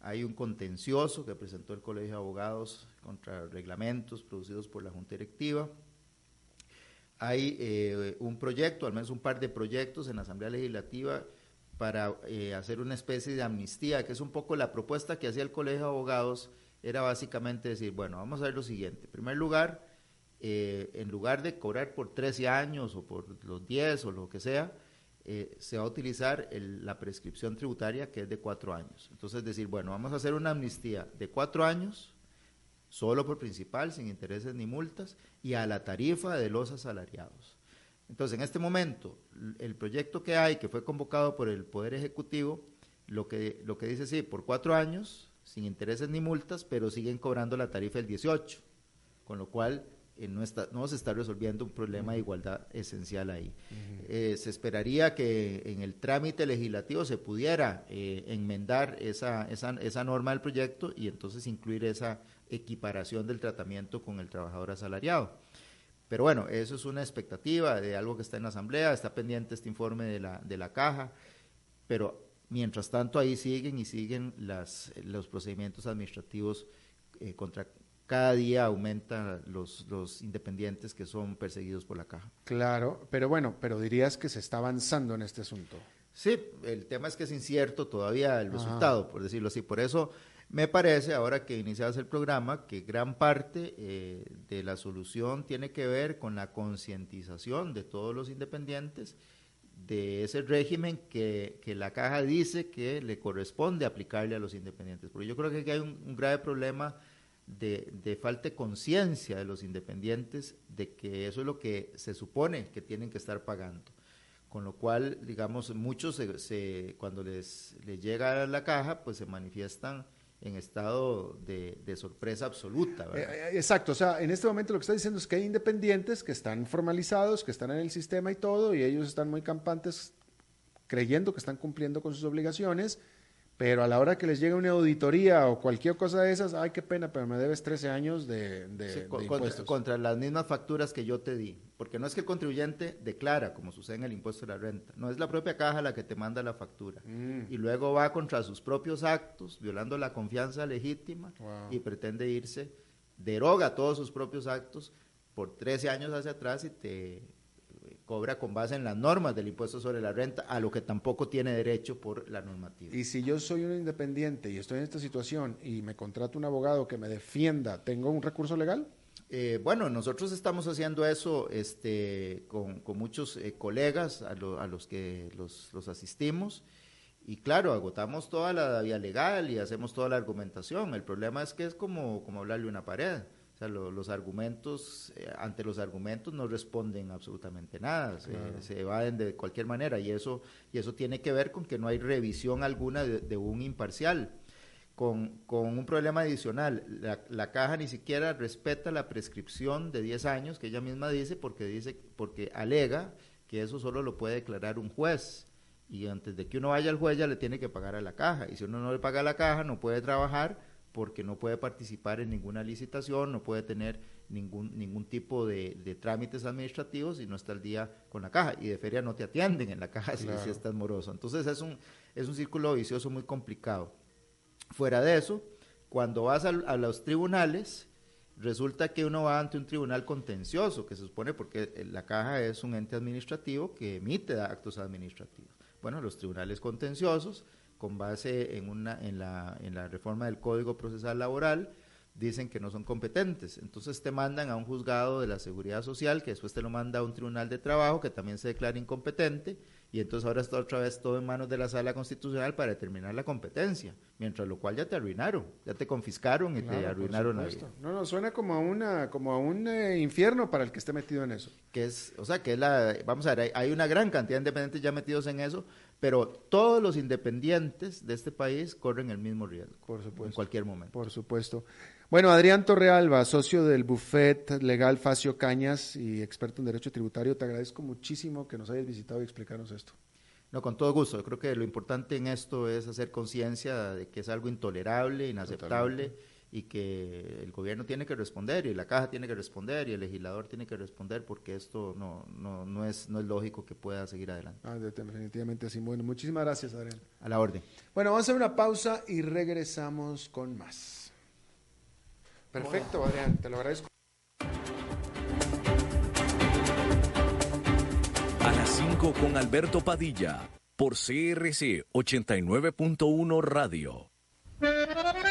Hay un contencioso que presentó el Colegio de Abogados contra reglamentos producidos por la Junta Directiva hay eh, un proyecto, al menos un par de proyectos en la Asamblea Legislativa para eh, hacer una especie de amnistía, que es un poco la propuesta que hacía el Colegio de Abogados, era básicamente decir, bueno, vamos a ver lo siguiente. En primer lugar, eh, en lugar de cobrar por 13 años o por los 10 o lo que sea, se va a utilizar la prescripción tributaria que es de cuatro años. Entonces, decir, bueno, vamos a hacer una amnistía de cuatro años solo por principal, sin intereses ni multas, y a la tarifa de los asalariados. Entonces, en este momento, el proyecto que hay, que fue convocado por el Poder Ejecutivo, lo que, lo que dice, sí, por cuatro años, sin intereses ni multas, pero siguen cobrando la tarifa del 18, con lo cual eh, no, está, no se está resolviendo un problema de igualdad esencial ahí. Eh, se esperaría que en el trámite legislativo se pudiera eh, enmendar esa, esa, esa norma del proyecto y entonces incluir esa equiparación del tratamiento con el trabajador asalariado. Pero bueno, eso es una expectativa de algo que está en la Asamblea, está pendiente este informe de la, de la caja, pero mientras tanto ahí siguen y siguen las, los procedimientos administrativos eh, contra cada día aumentan los, los independientes que son perseguidos por la caja. Claro, pero bueno, pero dirías que se está avanzando en este asunto. Sí, el tema es que es incierto todavía el resultado, por decirlo así. Por eso me parece, ahora que inicias el programa, que gran parte eh, de la solución tiene que ver con la concientización de todos los independientes de ese régimen que, la caja dice que le corresponde aplicarle a los independientes. Porque yo creo que aquí hay un, grave problema de, de falta de conciencia de los independientes de que eso es lo que se supone que tienen que estar pagando. Con lo cual, digamos, muchos se, cuando les, les llega a la caja, pues se manifiestan en estado de, sorpresa absoluta. Eh, eh, exacto, o sea, en este momento lo que está diciendo es que hay independientes que están formalizados, que están en el sistema y todo, y ellos están muy campantes creyendo que están cumpliendo con sus obligaciones, pero a la hora que les llega una auditoría o cualquier cosa de esas, ay, qué pena, pero me debes 13 años de, impuestos. Contra, las mismas facturas que yo te di. Porque no es que el contribuyente declara, como sucede en el impuesto de la renta. No es la propia caja la que te manda la factura. Mm. Y luego va contra sus propios actos, violando la confianza legítima y pretende irse, deroga todos sus propios actos por 13 años hacia atrás y te cobra con base en las normas del impuesto sobre la renta, a lo que tampoco tiene derecho por la normativa. Y si yo soy un independiente y estoy en esta situación y me contrato un abogado que me defienda, ¿tengo un recurso legal? Eh, bueno, nosotros estamos haciendo eso este, con, muchos eh, colegas a, los que los, los asistimos. Y claro, agotamos toda la vía legal y hacemos toda la argumentación. El problema es que es como, como hablarle una pared los argumentos, eh, ante los argumentos no responden absolutamente nada, se, evaden de cualquier manera y eso, y eso tiene que ver con que no hay revisión alguna de, un imparcial. Con, con, un problema adicional, la, la, caja ni siquiera respeta la prescripción de 10 años que ella misma dice porque dice porque alega que eso solo lo puede declarar un juez. Y antes de que uno vaya al juez ya le tiene que pagar a la caja. Y si uno no le paga a la caja no puede trabajar porque no puede participar en ninguna licitación, no puede tener ningún, ningún tipo de, trámites administrativos y no está al día con la caja. Y de feria no te atienden en la caja si, estás moroso. Entonces es un, es un círculo vicioso muy complicado. Fuera de eso, cuando vas a, los tribunales, resulta que uno va ante un tribunal contencioso, que se supone porque la caja es un ente administrativo que emite actos administrativos. Bueno, los tribunales contenciosos, con base en, una, en, la, en la reforma del Código Procesal Laboral, dicen que no son competentes. Entonces te mandan a un juzgado de la seguridad social, que después te lo manda a un tribunal de trabajo, que también se declara incompetente, y entonces ahora está otra vez todo en manos de la sala constitucional para determinar la competencia, mientras lo cual ya te arruinaron, ya te confiscaron y te arruinaron la vida. No, no, suena como a una, como a un eh, infierno para el que esté metido en eso. Que es, o sea, que es la, vamos a ver, hay, una gran cantidad de independientes ya metidos en eso, pero todos los independientes de este país corren el mismo riesgo. Por supuesto. En cualquier momento. Por supuesto. Bueno, Adrián Torrealba, socio del Buffet Legal Facio Cañas y experto en Derecho Tributario, te agradezco muchísimo que nos hayas visitado y explicarnos esto. No, con todo gusto. Yo creo que lo importante en esto es hacer conciencia de que es algo intolerable, inaceptable y que el gobierno tiene que responder y la caja tiene que responder y el legislador tiene que responder porque esto no, no, no, es, no es lógico que pueda seguir adelante. Ah, definitivamente así. Bueno, muchísimas gracias, Adrián. A la orden. Bueno, vamos a hacer una pausa y regresamos con más. Perfecto, Adrián, te lo agradezco. A las 5 con Alberto Padilla, por CRC 89.1 Radio.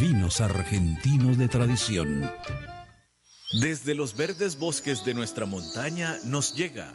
vinos argentinos de tradición. Desde los verdes bosques de nuestra montaña nos llega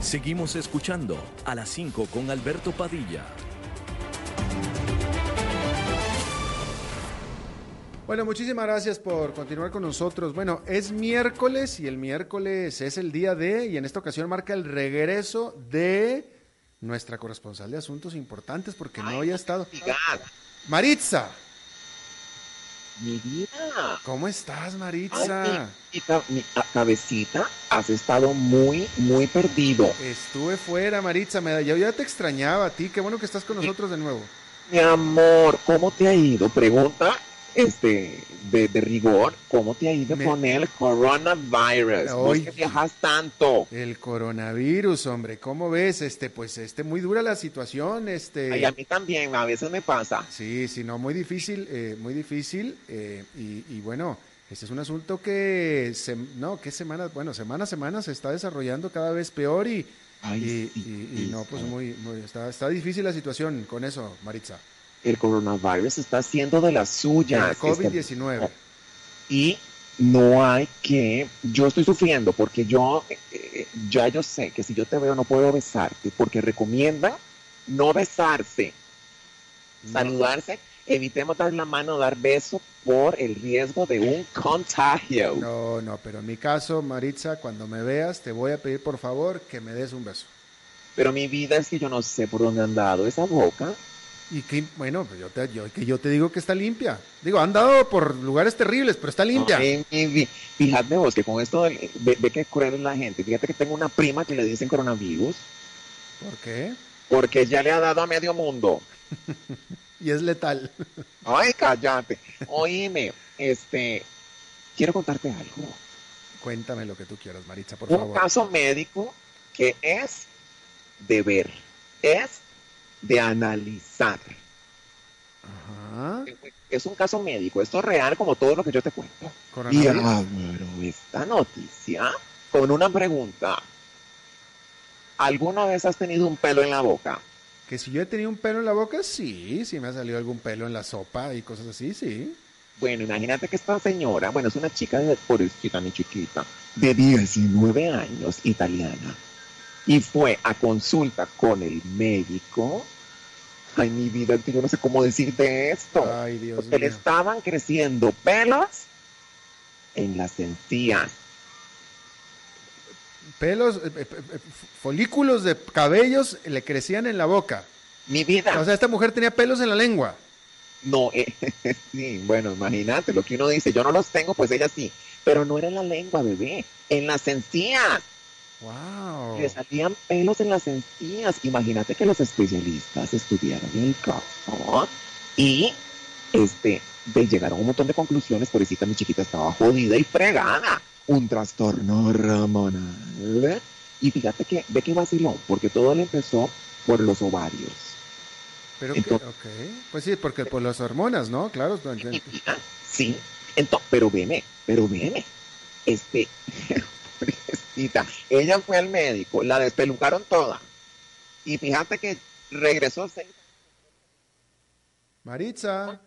Seguimos escuchando a las 5 con Alberto Padilla. Bueno, muchísimas gracias por continuar con nosotros. Bueno, es miércoles y el miércoles es el día de, y en esta ocasión marca el regreso de nuestra corresponsal de asuntos importantes porque no había estado. Maritza. Mi vida. ¿Cómo estás, Maritza? mi, cabecita, has estado muy, muy perdido. Estuve fuera, Maritza. Me, yo ya te extrañaba a ti. Qué bueno que estás con nosotros de nuevo. Mi amor, ¿cómo te ha ido? Pregunta este, de, rigor, ¿cómo te ha ido con el coronavirus? Hoy, viajas tanto? El coronavirus, hombre, ¿cómo ves? Este, pues, este, muy dura la situación, este. Ay, a mí también, a veces me pasa. Sí, sí, no, muy difícil, eh, muy difícil, eh, y, bueno, este es un asunto que, se, no, ¿qué semana? Bueno, semana a semana se está desarrollando cada vez peor y, y, no, pues muy, muy, está, está difícil la situación con eso, Maritza el coronavirus está haciendo de las suyas. COVID-19. Y no hay que, yo estoy sufriendo porque yo, eh, ya yo sé que si yo te veo no puedo besarte porque recomienda no besarse, saludarse, evitemos dar la mano, dar beso por el riesgo de un contagio. No, no, pero en mi caso, Maritza, cuando me veas te voy a pedir por favor que me des un beso. Pero mi vida es que yo no sé por dónde han dado esa boca. Y que, bueno, pues yo te, yo, que yo te digo que está limpia. Digo, han dado por lugares terribles, pero está limpia. fíjate vos que con esto, de, ve, que cruel es la gente. Fíjate que tengo una prima que le dicen coronavirus. ¿Por qué? Porque ya le ha dado a medio mundo. y es letal. Ay, cállate. Oíme, este, quiero contarte algo. Cuéntame lo que tú quieras, Maritza, por favor. Un caso médico que es de ver, es de analizar. Es un caso médico, esto es real como todo lo que yo te cuento. Y abro esta noticia con una pregunta. ¿Alguna vez has tenido un pelo en la boca? Que si yo he tenido un pelo en la boca, sí, sí me ha salido algún pelo en la sopa y cosas así, sí. Bueno, imagínate que esta señora, bueno, es una chica de pobrecita, mi chiquita, de 19 años, italiana, y fue a consulta con el médico. Ay, mi vida, yo no sé cómo decirte esto. Ay, Dios porque le mío. estaban creciendo pelos en las encías. Pelos, eh, eh, eh, folículos de cabellos le crecían en la boca. Mi vida. O sea, esta mujer tenía pelos en la lengua. No, eh, sí, bueno, imagínate lo que uno dice. Yo no los tengo, pues ella sí. Pero no era en la lengua, bebé. En las encías. Wow. Le salían pelos en las encías. Imagínate que los especialistas estudiaron el caso y este, de llegaron a un montón de conclusiones. Pobrecita, mi chiquita estaba jodida y fregada. Un trastorno hormonal. Y fíjate que, ve que vaciló, porque todo le empezó por los ovarios. Pero que, Entonces- ok. Pues sí, porque por las hormonas, ¿no? Claro. Sí, entonces, pero veme, pero veme. Este, ella fue al médico, la despelucaron toda. Y fíjate que regresó seis Maritza.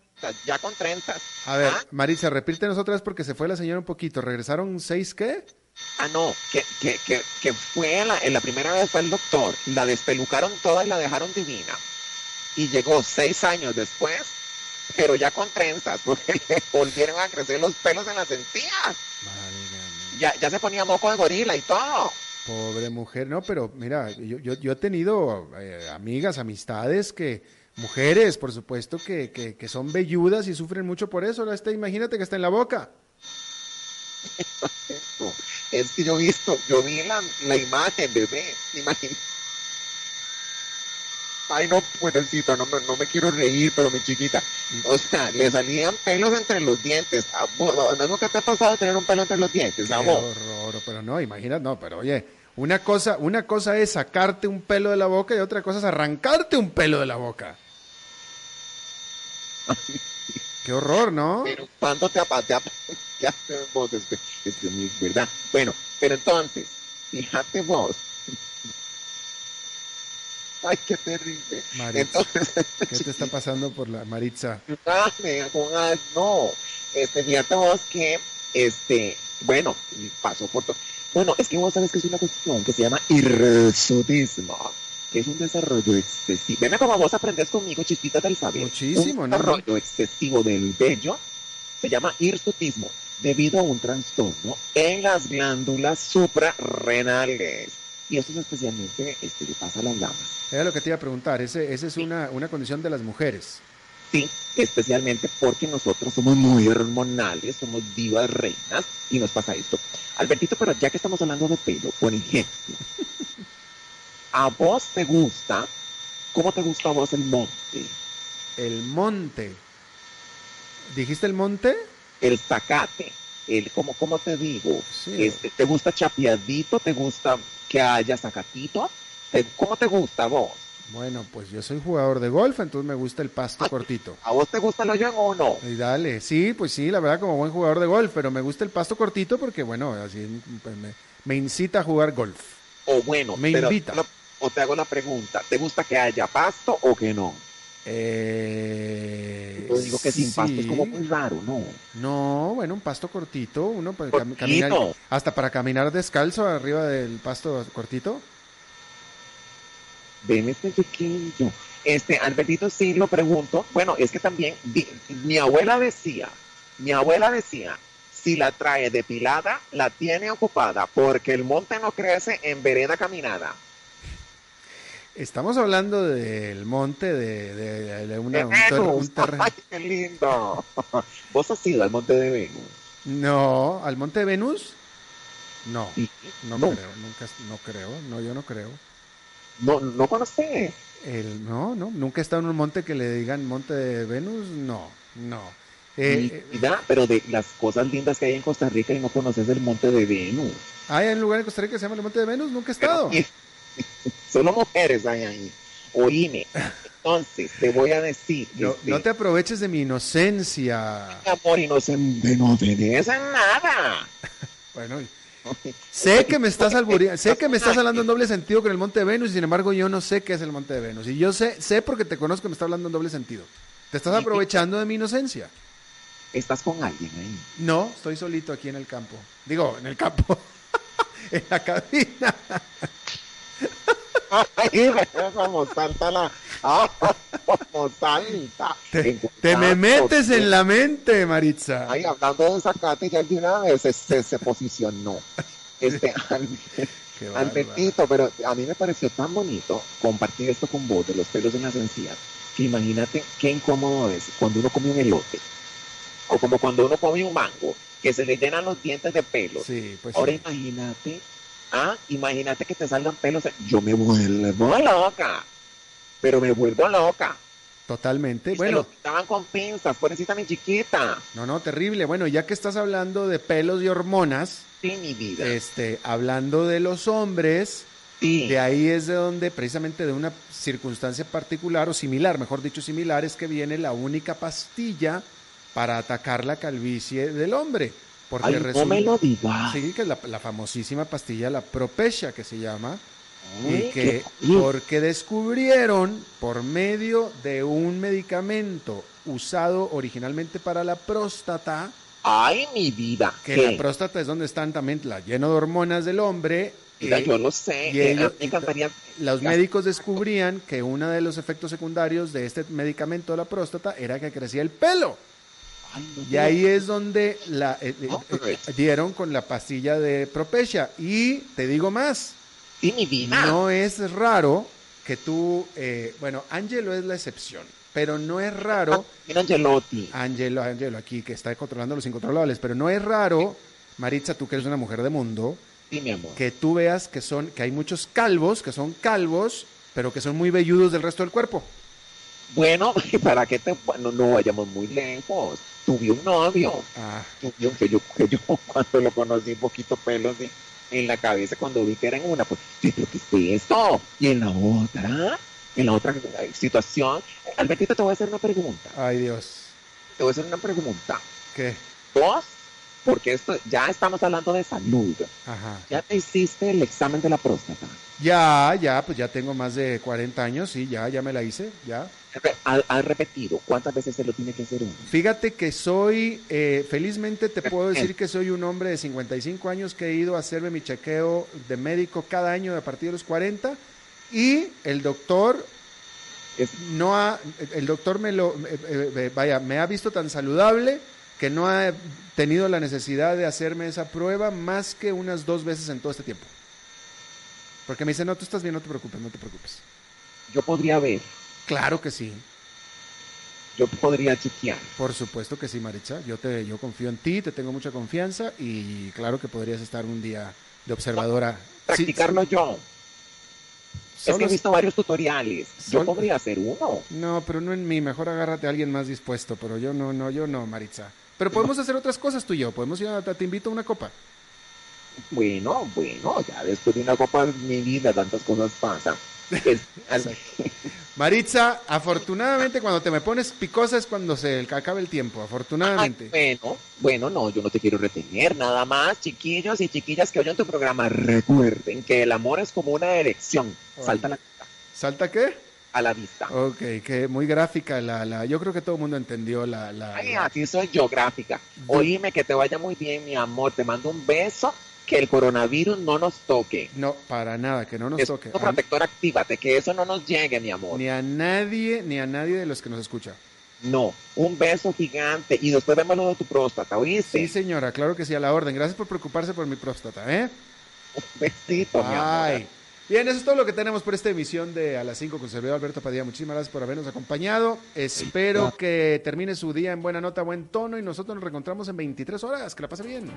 ya con 30. A ver, Ah, Maritza, repítenos otra vez porque se fue la señora un poquito. ¿Regresaron seis qué? ah, no, que, que, que, que fue la, la primera vez fue el doctor, la despelucaron toda y la dejaron divina. Y llegó seis años después, pero ya con trenzas, porque le volvieron a crecer los pelos en las encías. Ya, ya se ponía moco de gorila y todo. Pobre mujer, no, pero mira, yo, yo, yo he tenido eh, amigas, amistades que, mujeres, por supuesto, que, que, que son velludas y sufren mucho por eso. Ahora está, imagínate que está en la boca. Es que yo he visto, yo vi la, la imagen, bebé, imagínate. Ay, no, buenecito, no, me- no me quiero reír, pero mi chiquita. O sea, le salían pelos entre los dientes. Ah, vos, ¿no nunca te ha pasado tener un pelo entre los dientes, Qué amor? horror, pero no, imagínate, no, pero oye, una cosa, una cosa es sacarte un pelo de la boca y otra cosa es arrancarte un pelo de la boca. Qué horror, ¿no? Pero ¿cuándo te apateas? ¿Qué haces vos? Es, es muy- ¿verdad? Bueno, pero entonces, fíjate vos. Ay, qué terrible. Maritza, Entonces, ¿qué te está pasando por la Maritza? No. Este, fíjate vos que, este, bueno, pasó por todo. Bueno, es que vos sabes que es una cuestión que se llama hirsutismo, que es un desarrollo excesivo. Ven como vos aprendes conmigo, chispitas del saber. Muchísimo, Un ¿no? desarrollo excesivo del vello se llama hirsutismo, debido a un trastorno en las glándulas suprarrenales. Y eso es especialmente, este, le pasa a las damas. Era lo que te iba a preguntar, ese, ese es una, una condición de las mujeres. Sí, especialmente porque nosotros somos muy hormonales, somos divas reinas y nos pasa esto. Albertito, pero ya que estamos hablando de pelo, por ejemplo, ¿a vos te gusta? ¿Cómo te gusta a vos el monte? El monte. ¿Dijiste el monte? El zacate, el, ¿cómo, cómo te digo? Sí. Este, ¿Te gusta chapeadito? ¿Te gusta que haya zacatito? ¿Te- ¿Cómo te gusta vos? Bueno, pues yo soy jugador de golf, entonces me gusta el pasto Ay. cortito. ¿A vos te gusta el hoyo o no? Y dale, sí, pues sí, la verdad como buen jugador de golf, pero me gusta el pasto cortito porque, bueno, así pues, me, me incita a jugar golf. O bueno, Me pero- invita. o te hago la pregunta, ¿te gusta que haya pasto o que no? Eh, Yo digo que sin pasto es como muy raro, ¿no? No, bueno, un pasto cortito, uno cam- Cortito. caminar, hasta para caminar descalzo arriba del pasto cortito. Ven este pequeño. Este, Albertito, sí lo pregunto. Bueno, es que también di- mi abuela decía, mi abuela decía, si la trae depilada, la tiene ocupada, porque el monte no crece en vereda caminada. Estamos hablando del monte de, de- de una- un, ter- Venus. un terreno. ¡Ay, qué lindo! ¿Vos has ido al monte de Venus? No, al monte de Venus. No, no, No. creo, nunca, no creo, no, yo no creo. No, no conoces. El, no, no, nunca he estado en un monte que le digan monte de Venus, no, no. Eh, eh, pero de las cosas lindas que hay en Costa Rica y no conoces el monte de Venus. ¿Hay un lugar en Costa Rica que se llama el monte de Venus? Nunca he estado. Pero- Solo mujeres hay ahí. Oíme. Entonces, te voy a decir. No, este, no te aproveches de mi inocencia. mi amor inocente, no te des en nada. Bueno, Sé que me estás albureando, sé que me estás hablando en doble sentido con el Monte de Venus y sin embargo yo no sé qué es el Monte de Venus. Y yo sé, sé porque te conozco que me está hablando en doble sentido. Te estás aprovechando de mi inocencia. ¿Estás con alguien ahí? No, estoy solito aquí en el campo. Digo, en el campo. en la cabina. Ay, como salta la... Ah, como. Te, te me metes en la mente, Maritza. Ay, hablando de Zacate, ya de una vez se, se, se posicionó. Este, al, Qué al bárbaro. Pepito, pero a mí me pareció tan bonito compartir esto con vos de los pelos en las encías, que imagínate qué incómodo es cuando uno come un elote, o como cuando uno come un mango, que se le llenan los dientes de pelos. Sí, pues Ahora sí. imagínate, ah, imagínate que te salgan pelos. Yo me vuelvo loca, pero me vuelvo loca. totalmente. Y se Bueno, los quitaban con pinzas, pobrecita mi chiquita. no, no, terrible. Bueno, ya que estás hablando de pelos y hormonas, Sí, mi vida. este, hablando de los hombres, sí. de ahí es de donde, precisamente de una circunstancia particular o similar, mejor dicho, similar, es que viene la única pastilla para atacar la calvicie del hombre. Porque Ay, no me lo. Sí, que es la, la famosísima pastilla, la Propecia, que se llama, y Ay, que qué- porque descubrieron por medio de un medicamento usado originalmente para la próstata, Ay, mi vida. que ¿Qué? la próstata es donde están también la lleno de hormonas del hombre. Mira, eh, yo lo sé. y eh, ellos- me encantaría. los médicos descubrían que uno de los efectos secundarios de este medicamento de la próstata era que crecía el pelo. Y ahí es donde la, eh, eh, eh, dieron con la pastilla de Propecia. Y te digo más, Sí, mi vida. no es raro que tú, eh, bueno, Angelo es la excepción, pero no es raro, Mira, Angelotti. Angelo, Angelo aquí que está controlando los incontrolables, pero no es raro, Maritza, tú que eres una mujer de mundo, Sí, mi amor. que tú veas que son, que hay muchos calvos, que son calvos, pero que son muy velludos del resto del cuerpo. Bueno, ¿para qué te.? Bueno, no vayamos muy lejos. Tuve un novio. Ah, Tuve un que yo, que yo cuando lo conocí, un poquito pelos de- en la cabeza, cuando vi que era en una, pues, sí, pero ¿qué es esto? Y en la otra, en la otra eh, situación. Albertito, te voy a hacer una pregunta. ay Dios, Te voy a hacer una pregunta. ¿qué? Dos, porque esto ya estamos hablando de salud. Ajá. ¿Ya te hiciste el examen de la próstata? Ya, ya, pues ya tengo más de 40 años, sí, ya, ya me la hice, ya. ¿Has has repetido? ¿Cuántas veces se lo tiene que hacer uno? Fíjate que soy, eh, felizmente te puedo decir que soy un hombre de 55 años que he ido a hacerme mi chequeo de médico cada año a partir de los 40 y el doctor no ha, el doctor me lo, eh, eh, eh, vaya, me ha visto tan saludable que no ha tenido la necesidad de hacerme esa prueba más que unas dos veces en todo este tiempo. Porque me dice, no, tú estás bien, no te preocupes, no te preocupes. Yo podría ver, Claro que sí, yo podría chequear. por supuesto que sí, Maritza. Yo te, yo confío en ti, te tengo mucha confianza y claro que podrías estar un día de observadora. Sí, Practicarlo yo. Es que he visto varios tutoriales. Yo Sol- podría hacer uno. No, pero no en mí. Mejor agárrate a alguien más dispuesto. Pero yo no, no, yo no, Maritza. Pero podemos hacer otras cosas tú y yo. Podemos ir a, te invito a una copa. Bueno, bueno, ya después de una copa mi vida tantas cosas pasan. Es- Maritza, afortunadamente cuando te me pones picosa es cuando se acabe el tiempo. Ay, Afortunadamente. bueno, bueno, no, yo no te quiero retener nada más, chiquillos y chiquillas que oyen tu programa. Recuerden que el amor es como una erección. Salta a la, ¿Salta qué? a la vista. Ok, que muy gráfica la, la. Yo creo que todo el mundo entendió la. la- Ay, la- así soy yo, gráfica. Oíme, que te vaya muy bien, mi amor. Te mando un beso. Que el coronavirus no nos toque. No, para nada, que no nos Es toque. un protector, actívate, que eso no nos llegue, mi amor. Ni a nadie, ni a nadie de los que nos escucha. No, un beso gigante y después vemos lo de tu próstata, ¿oíste? Sí, señora, claro que sí, a la orden. Gracias por preocuparse por mi próstata, ¿eh? Un besito, mi amor. Ay. Bien, eso es todo lo que tenemos por esta emisión de A las 5 con servidor Alberto Padilla. Muchísimas gracias por habernos acompañado. Espero que termine su día en buena nota, buen tono y nosotros nos reencontramos en 23 horas. Que la pase bien.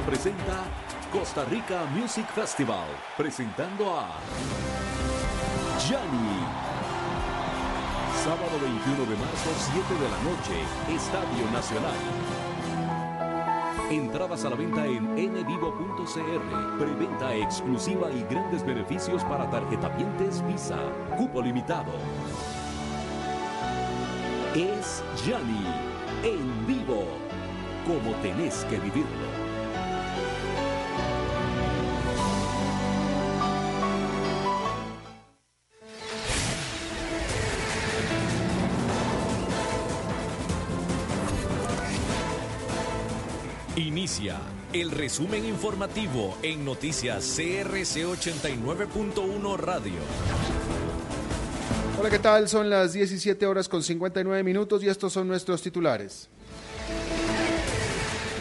Presenta Costa Rica Music Festival, presentando a Yanni. Sábado 21 de marzo, 7 de la noche, Estadio Nacional. Entradas a la venta en nvivo.cr. Preventa exclusiva y grandes beneficios para tarjetavientes Visa. Cupo limitado. Es Yanni. en vivo, como tenés que vivirlo. El resumen informativo en noticias CRC 89.1 Radio. Hola, ¿qué tal? Son las 17 horas con 59 minutos y estos son nuestros titulares.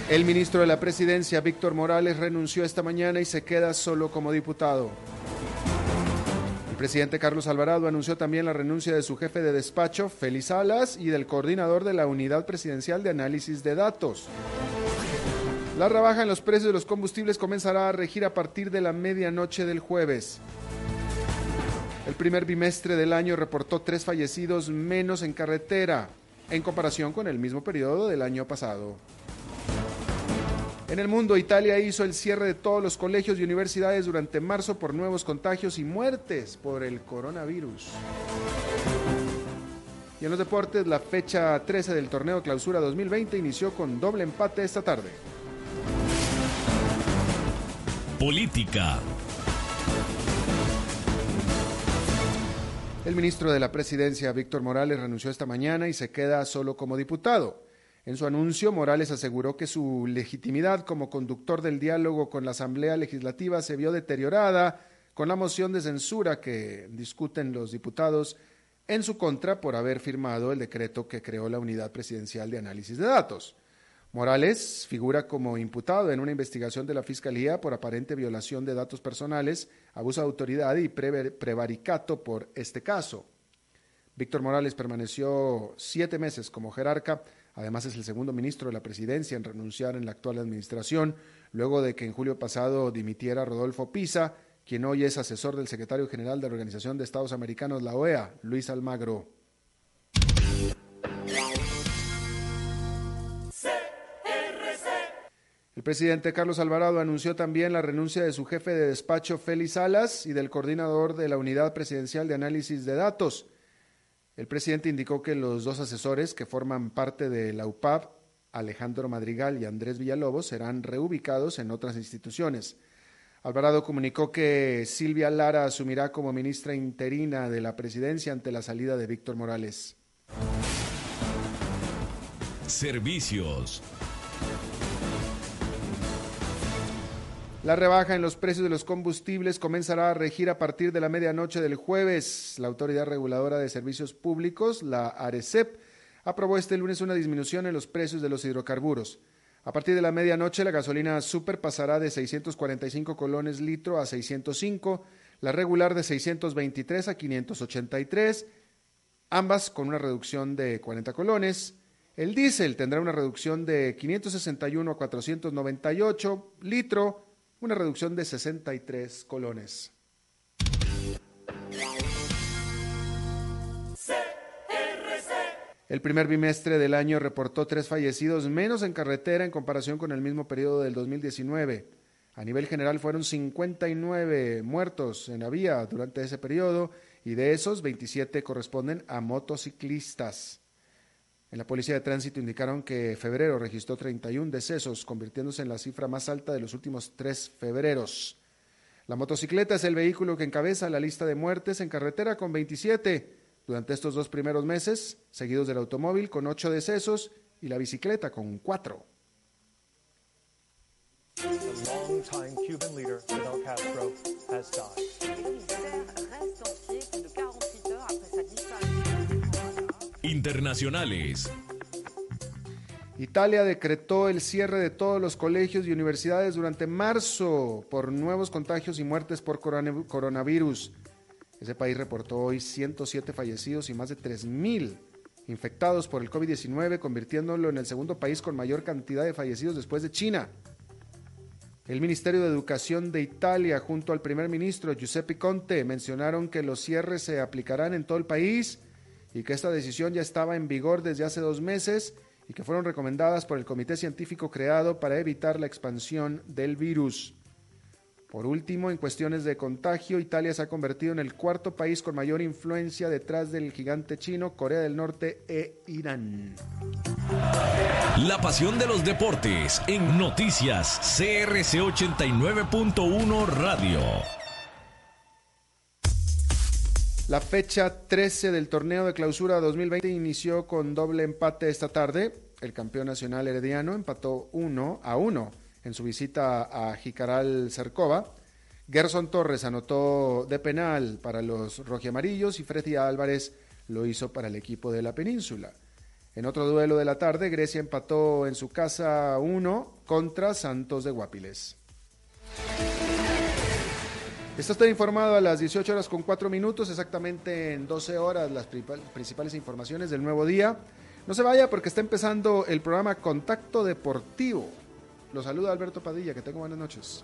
El ministro de la Presidencia, Víctor Morales, renunció esta mañana y se queda solo como diputado. El presidente Carlos Alvarado anunció también la renuncia de su jefe de despacho, Félix Salas, y del coordinador de la Unidad Presidencial de Análisis de Datos. La rebaja en los precios de los combustibles comenzará a regir a partir de la medianoche del jueves. El primer bimestre del año reportó tres fallecidos menos en carretera en comparación con el mismo periodo del año pasado. En el mundo, Italia hizo el cierre de todos los colegios y universidades durante marzo por nuevos contagios y muertes por el coronavirus. Y en los deportes, la fecha 13 del torneo Clausura 2020 inició con doble empate esta tarde. Política. El ministro de la Presidencia, Víctor Morales, renunció esta mañana y se queda solo como diputado. En su anuncio, Morales aseguró que su legitimidad como conductor del diálogo con la Asamblea Legislativa se vio deteriorada con la moción de censura que discuten los diputados en su contra por haber firmado el decreto que creó la Unidad Presidencial de Análisis de Datos. Morales figura como imputado en una investigación de la Fiscalía por aparente violación de datos personales, abuso de autoridad y prevaricato por este caso. Víctor Morales permaneció siete meses como jerarca, además es el segundo ministro de la presidencia en renunciar en la actual administración, luego de que en julio pasado dimitiera Rodolfo Pisa, quien hoy es asesor del secretario general de la Organización de Estados Americanos, la OEA, Luis Almagro. El presidente Carlos Alvarado anunció también la renuncia de su jefe de despacho Félix Salas y del coordinador de la Unidad Presidencial de Análisis de Datos. El presidente indicó que los dos asesores que forman parte de la UPAP, Alejandro Madrigal y Andrés Villalobos, serán reubicados en otras instituciones. Alvarado comunicó que Silvia Lara asumirá como ministra interina de la presidencia ante la salida de Víctor Morales. Servicios. La rebaja en los precios de los combustibles comenzará a regir a partir de la medianoche del jueves. La Autoridad Reguladora de Servicios Públicos, la ARECEP, aprobó este lunes una disminución en los precios de los hidrocarburos. A partir de la medianoche, la gasolina super pasará de 645 colones litro a 605, la regular de 623 a 583, ambas con una reducción de 40 colones. El diésel tendrá una reducción de 561 a 498 litro una reducción de 63 colones. El primer bimestre del año reportó tres fallecidos menos en carretera en comparación con el mismo periodo del 2019. A nivel general fueron 59 muertos en la vía durante ese periodo y de esos 27 corresponden a motociclistas. En la Policía de Tránsito indicaron que febrero registró 31 decesos, convirtiéndose en la cifra más alta de los últimos tres febreros. La motocicleta es el vehículo que encabeza la lista de muertes en carretera con 27 durante estos dos primeros meses, seguidos del automóvil con 8 decesos y la bicicleta con 4. Internacionales. Italia decretó el cierre de todos los colegios y universidades durante marzo por nuevos contagios y muertes por coronavirus. Ese país reportó hoy 107 fallecidos y más de 3.000 infectados por el COVID-19, convirtiéndolo en el segundo país con mayor cantidad de fallecidos después de China. El Ministerio de Educación de Italia, junto al primer ministro Giuseppe Conte, mencionaron que los cierres se aplicarán en todo el país y que esta decisión ya estaba en vigor desde hace dos meses y que fueron recomendadas por el comité científico creado para evitar la expansión del virus. Por último, en cuestiones de contagio, Italia se ha convertido en el cuarto país con mayor influencia detrás del gigante chino, Corea del Norte e Irán. La pasión de los deportes en noticias CRC 89.1 Radio. La fecha 13 del torneo de clausura 2020 inició con doble empate esta tarde. El campeón nacional herediano empató 1 a 1 en su visita a Jicaral Cercova. Gerson Torres anotó de penal para los rojiamarillos y Freddy Álvarez lo hizo para el equipo de la península. En otro duelo de la tarde, Grecia empató en su casa 1 contra Santos de Guapiles. Está usted informado a las 18 horas con 4 minutos, exactamente en 12 horas, las principales informaciones del nuevo día. No se vaya porque está empezando el programa Contacto Deportivo. Lo saluda Alberto Padilla, que tengo buenas noches.